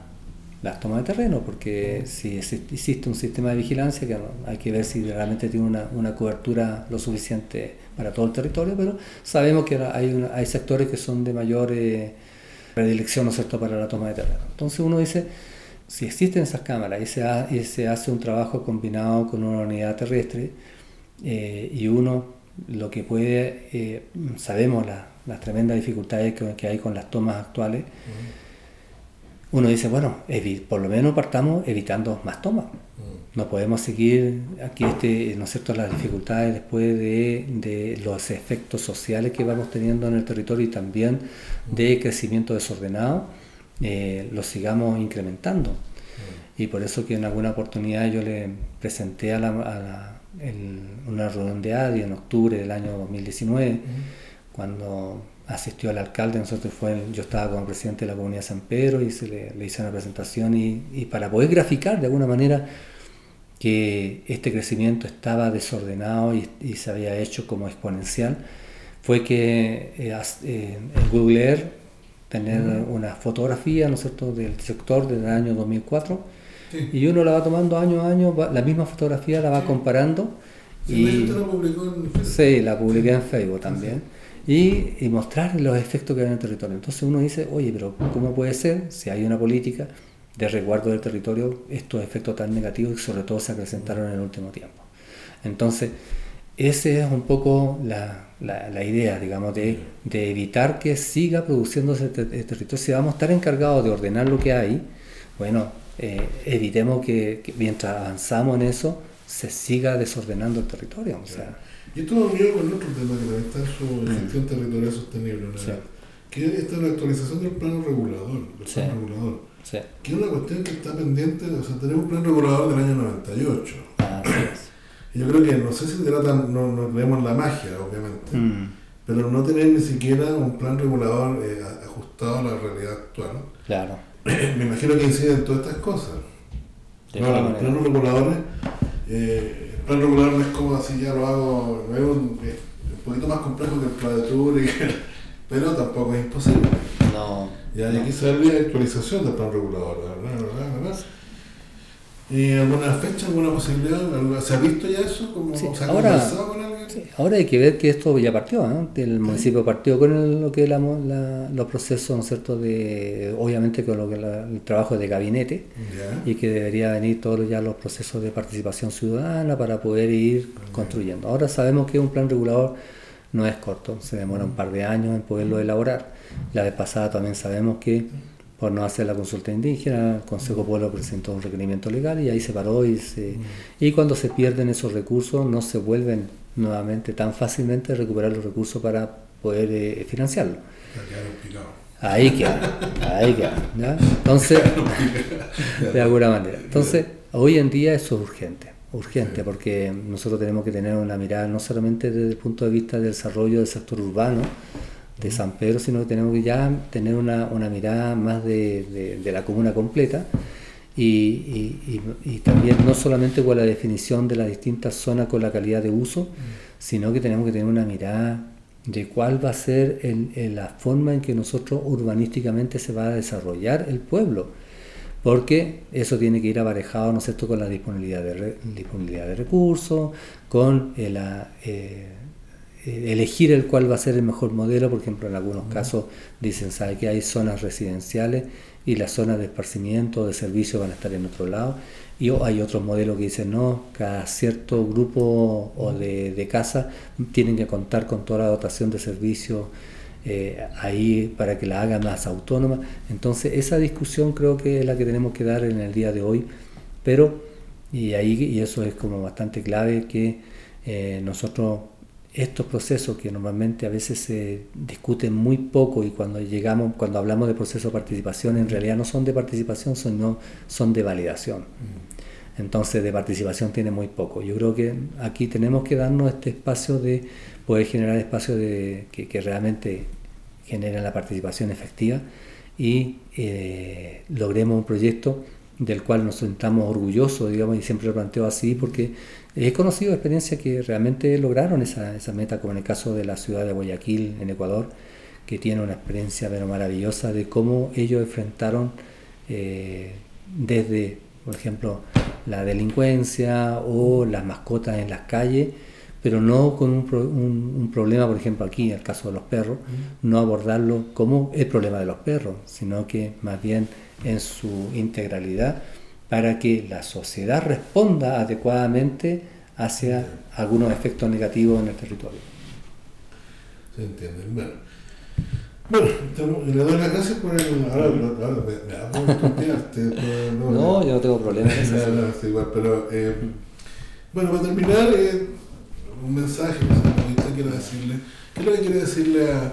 las tomas de terreno, porque si existe un sistema de vigilancia, que hay que ver si realmente tiene una, una cobertura lo suficiente para todo el territorio, pero sabemos que hay, hay sectores que son de mayor eh, predilección ¿no cierto? para la toma de terreno. Entonces uno dice, si existen esas cámaras y se, y se hace un trabajo combinado con una unidad terrestre, eh, y uno lo que puede, eh, sabemos las tremendas dificultades que, hay con las tomas actuales, uno dice, bueno, por lo menos partamos evitando más tomas. No podemos seguir aquí, este, ¿no es cierto?, las dificultades después de, los efectos sociales que vamos teniendo en el territorio y también de crecimiento desordenado, eh, los sigamos incrementando. Y por eso que en alguna oportunidad yo le presenté a la en una reunión de ADI en octubre del año 2019, cuando asistió el alcalde, nosotros fue, yo estaba como presidente de la comunidad de San Pedro y se le, hice una presentación y, para poder graficar de alguna manera que este crecimiento estaba desordenado y, se había hecho como exponencial, fue que eh, eh, en Google Earth tener una fotografía ¿no es cierto? del sector del año 2004 y uno la va tomando año a año, la misma fotografía la va comparando. y, la publicó en Facebook. Sí, la publiqué en Facebook también. Y, mostrar los efectos que hay en el territorio. Entonces uno dice, oye, pero ¿cómo puede ser si hay una política de resguardo del territorio estos efectos tan negativos que sobre todo se acrecentaron en el último tiempo? Entonces, esa es un poco la, la, idea, digamos, de, de, evitar que siga produciéndose el territorio. Si vamos a estar encargados de ordenar lo que hay, bueno, eh, evitemos que, mientras avanzamos en eso se siga desordenando el territorio. O sea, y esto lo unido con otro tema que también está en su gestión territorial sostenible, que es la actualización del plano regulador, del plan regulador, que es una cuestión que está pendiente, o sea, tenemos un plan regulador del año 98. y yo creo que, no sé si tratan, no, no tenemos la magia, obviamente, mm. pero no tener ni siquiera un plan regulador eh, ajustado a la realidad actual. Claro. (clears throat) me imagino que inciden todas estas cosas. No, los planos reguladores, eh, plan regulador no es como así ya lo hago, es un, poquito más complejo que el plan de tour, pero tampoco es imposible. No. Y aquí sale la actualización del plan regulador, ¿verdad? ¿verdad? ¿verdad? ¿Y alguna fecha, alguna posibilidad? ¿Se ha visto ya eso? ¿Cómo, ¿Se ha ahora, con ahora hay que ver que esto ya partió, ¿no? el municipio partió con lo que la, los procesos, ¿no cierto? De, obviamente con lo que el trabajo de gabinete y que debería venir todos ya los procesos de participación ciudadana para poder ir construyendo. Ahora sabemos que un plan regulador no es corto, se demora un par de años en poderlo elaborar. La vez pasada también sabemos que por no hacer la consulta indígena, el Consejo Pueblo presentó un requerimiento legal y ahí se paró y, se, y cuando se pierden esos recursos no se vuelven nuevamente tan fácilmente recuperar los recursos para poder eh, financiarlo. Ahí queda, ahí queda. Entonces, (laughs) de alguna manera. Entonces, hoy en día eso es urgente, urgente, porque nosotros tenemos que tener una mirada no solamente desde el punto de vista del desarrollo del sector urbano, de San Pedro, sino que tenemos que ya tener una, una mirada más de, de, la comuna completa y, y, y, también no solamente con la definición de las distintas zonas con la calidad de uso, sino que tenemos que tener una mirada de cuál va a ser el, la forma en que nosotros urbanísticamente se va a desarrollar el pueblo, porque eso tiene que ir aparejado, ¿no es cierto?, con la disponibilidad de, disponibilidad de recursos, con la... Eh, eh, elegir el cuál va a ser el mejor modelo, por ejemplo, en algunos casos dicen, sabe que hay zonas residenciales y las zonas de esparcimiento, de servicio van a estar en otro lado, y hay otros modelos que dicen, no, cada cierto grupo o de, de casa tienen que contar con toda la dotación de servicio eh, ahí para que la haga más autónoma. Entonces, esa discusión creo que es la que tenemos que dar en el día de hoy, pero, y ahí, y eso es como bastante clave, que eh, nosotros estos procesos que normalmente a veces se discuten muy poco y cuando llegamos, cuando hablamos de proceso de participación, en realidad no son de participación, sino son de validación. Mm. Entonces de participación tiene muy poco. Yo creo que aquí tenemos que darnos este espacio de poder generar espacios de, que, realmente generen la participación efectiva y eh, logremos un proyecto del cual nos sentamos orgullosos, digamos, y siempre lo planteo así, porque He conocido experiencias que realmente lograron esa, esa meta, como en el caso de la ciudad de Guayaquil, en Ecuador, que tiene una experiencia pero maravillosa de cómo ellos enfrentaron eh, desde, por ejemplo, la delincuencia o las mascotas en las calles, pero no con un, problema, por ejemplo, aquí, en el caso de los perros, no abordarlo como el problema de los perros, sino que más bien en su integralidad para que la sociedad responda adecuadamente hacia algunos efectos negativos en el territorio. Se entiende. Bueno, bueno le doy las gracias por el. Ahora, me, me da (laughs) no, no, yo no tengo problemas. (laughs) no, igual, pero eh, bueno, para terminar, eh, un mensaje que quiero decirle. ¿Qué es lo que quiere decirle a,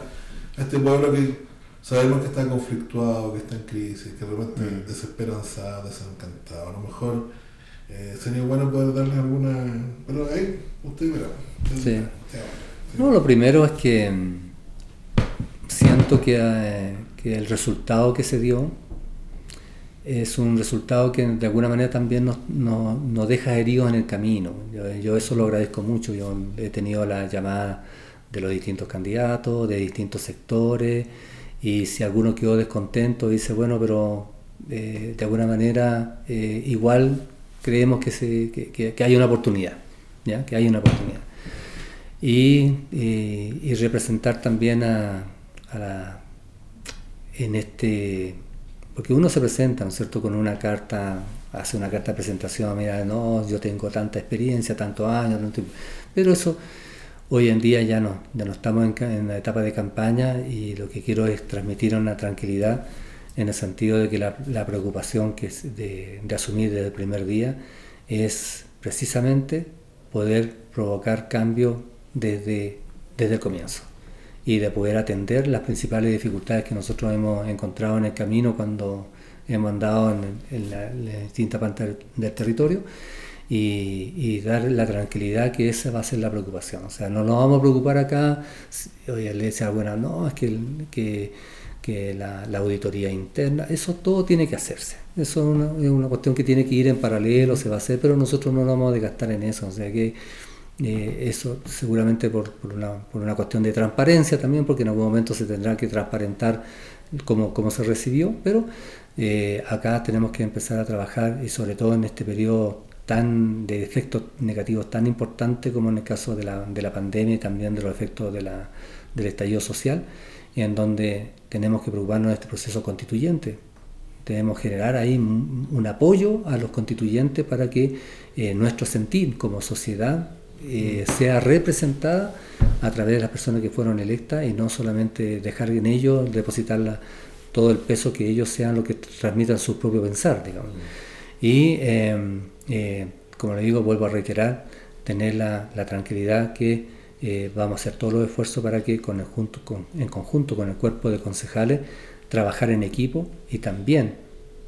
a este pueblo que sabemos que está conflictuado, que está en crisis, que de repente mm. desesperanzado, desencantado? A lo mejor eh, sería bueno poder darle alguna. Pero ahí, usted verá. sí. No, lo primero es que mm, siento que, eh, que, el resultado que se dio es un resultado que de alguna manera también nos, nos, deja heridos en el camino. Yo, eso lo agradezco mucho. Yo he tenido la llamada de los distintos candidatos, de distintos sectores, y si alguno quedó descontento, dice, bueno, pero eh, de alguna manera eh, igual creemos que, se, que, que, hay una oportunidad, ¿ya? que hay una oportunidad y, representar también a, la, en este, porque uno se presenta, ¿no es cierto?, con una carta, hace una carta de presentación, mira, no, yo tengo tanta experiencia, tantos años, pero eso hoy en día ya no, ya no estamos en, la etapa de campaña y lo que quiero es transmitir una tranquilidad en el sentido de que la, preocupación que es de, de asumir desde el primer día es precisamente poder provocar cambio desde, desde el comienzo y de poder atender las principales dificultades que nosotros hemos encontrado en el camino cuando hemos andado en, la, distinta parte del, territorio y, dar la tranquilidad que esa va a ser la preocupación. O sea, no nos vamos a preocupar acá, oye, le decía, bueno, no, es que, que, la, auditoría interna, eso todo tiene que hacerse. Eso es una, es una, cuestión que tiene que ir en paralelo, se va a hacer, pero nosotros no nos vamos a desgastar en eso. O sea, que eh, eso seguramente por, por, una, por, una, cuestión de transparencia también, porque en algún momento se tendrá que transparentar cómo, cómo se recibió, pero eh, acá tenemos que empezar a trabajar y sobre todo en este periodo tan de efectos negativos tan importante como en el caso de la, de la pandemia y también de los efectos de la, del estallido social, en donde tenemos que preocuparnos de este proceso constituyente. Debemos generar ahí un, apoyo a los constituyentes para que eh, nuestro sentir como sociedad eh, sea representada a través de las personas que fueron electas y no solamente dejar en ellos, depositar todo el peso que ellos sean los que transmitan su propio pensar, digamos. Y, em, eh, como le digo, vuelvo a reiterar, tener la, tranquilidad que eh, vamos a hacer todos los esfuerzos para que con el en conjunto con el cuerpo de concejales trabajar en equipo y también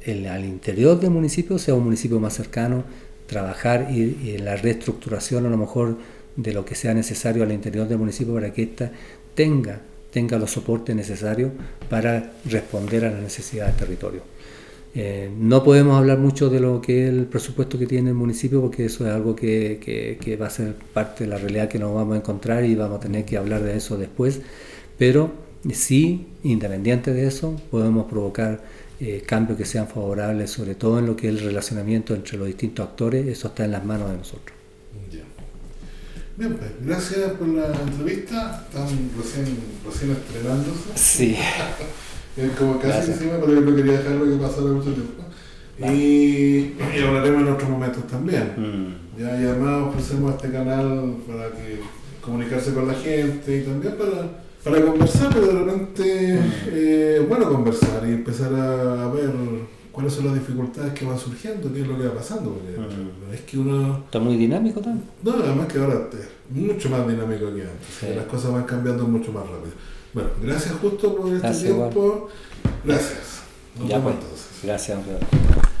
al interior del municipio sea un municipio más cercano, trabajar y, en la reestructuración a lo mejor de lo que sea necesario al interior del municipio para que ésta tenga, tenga los soportes necesarios para responder a la necesidad del territorio. Eh, no podemos hablar mucho de lo que es el presupuesto que tiene el municipio porque eso es algo que, que, va a ser parte de la realidad que nos vamos a encontrar y vamos a tener que hablar de eso después, pero sí, independiente de eso, podemos provocar eh, cambios que sean favorables, sobre todo en lo que es el relacionamiento entre los distintos actores, eso está en las manos de nosotros. Bien, pues gracias por la entrevista, están recién, recién estrenándose. Sí. (laughs) es como casi encima, pero yo no quería dejarlo que pasara mucho tiempo. Y, y, hablaremos en otros momentos también. Mm. Ya, y además ofrecemos este canal para que comunicarse con la gente y también para para conversar, pero de repente eh, bueno conversar y empezar a, ver cuáles son las dificultades que van surgiendo, qué es lo que va pasando. Porque es que uno... Está muy dinámico también. No, además que ahora es mucho más dinámico que antes. Las cosas van cambiando mucho más rápido. Bueno, gracias justo por este tiempo. Gracias. Nos ya vemos pues. entonces. Gracias.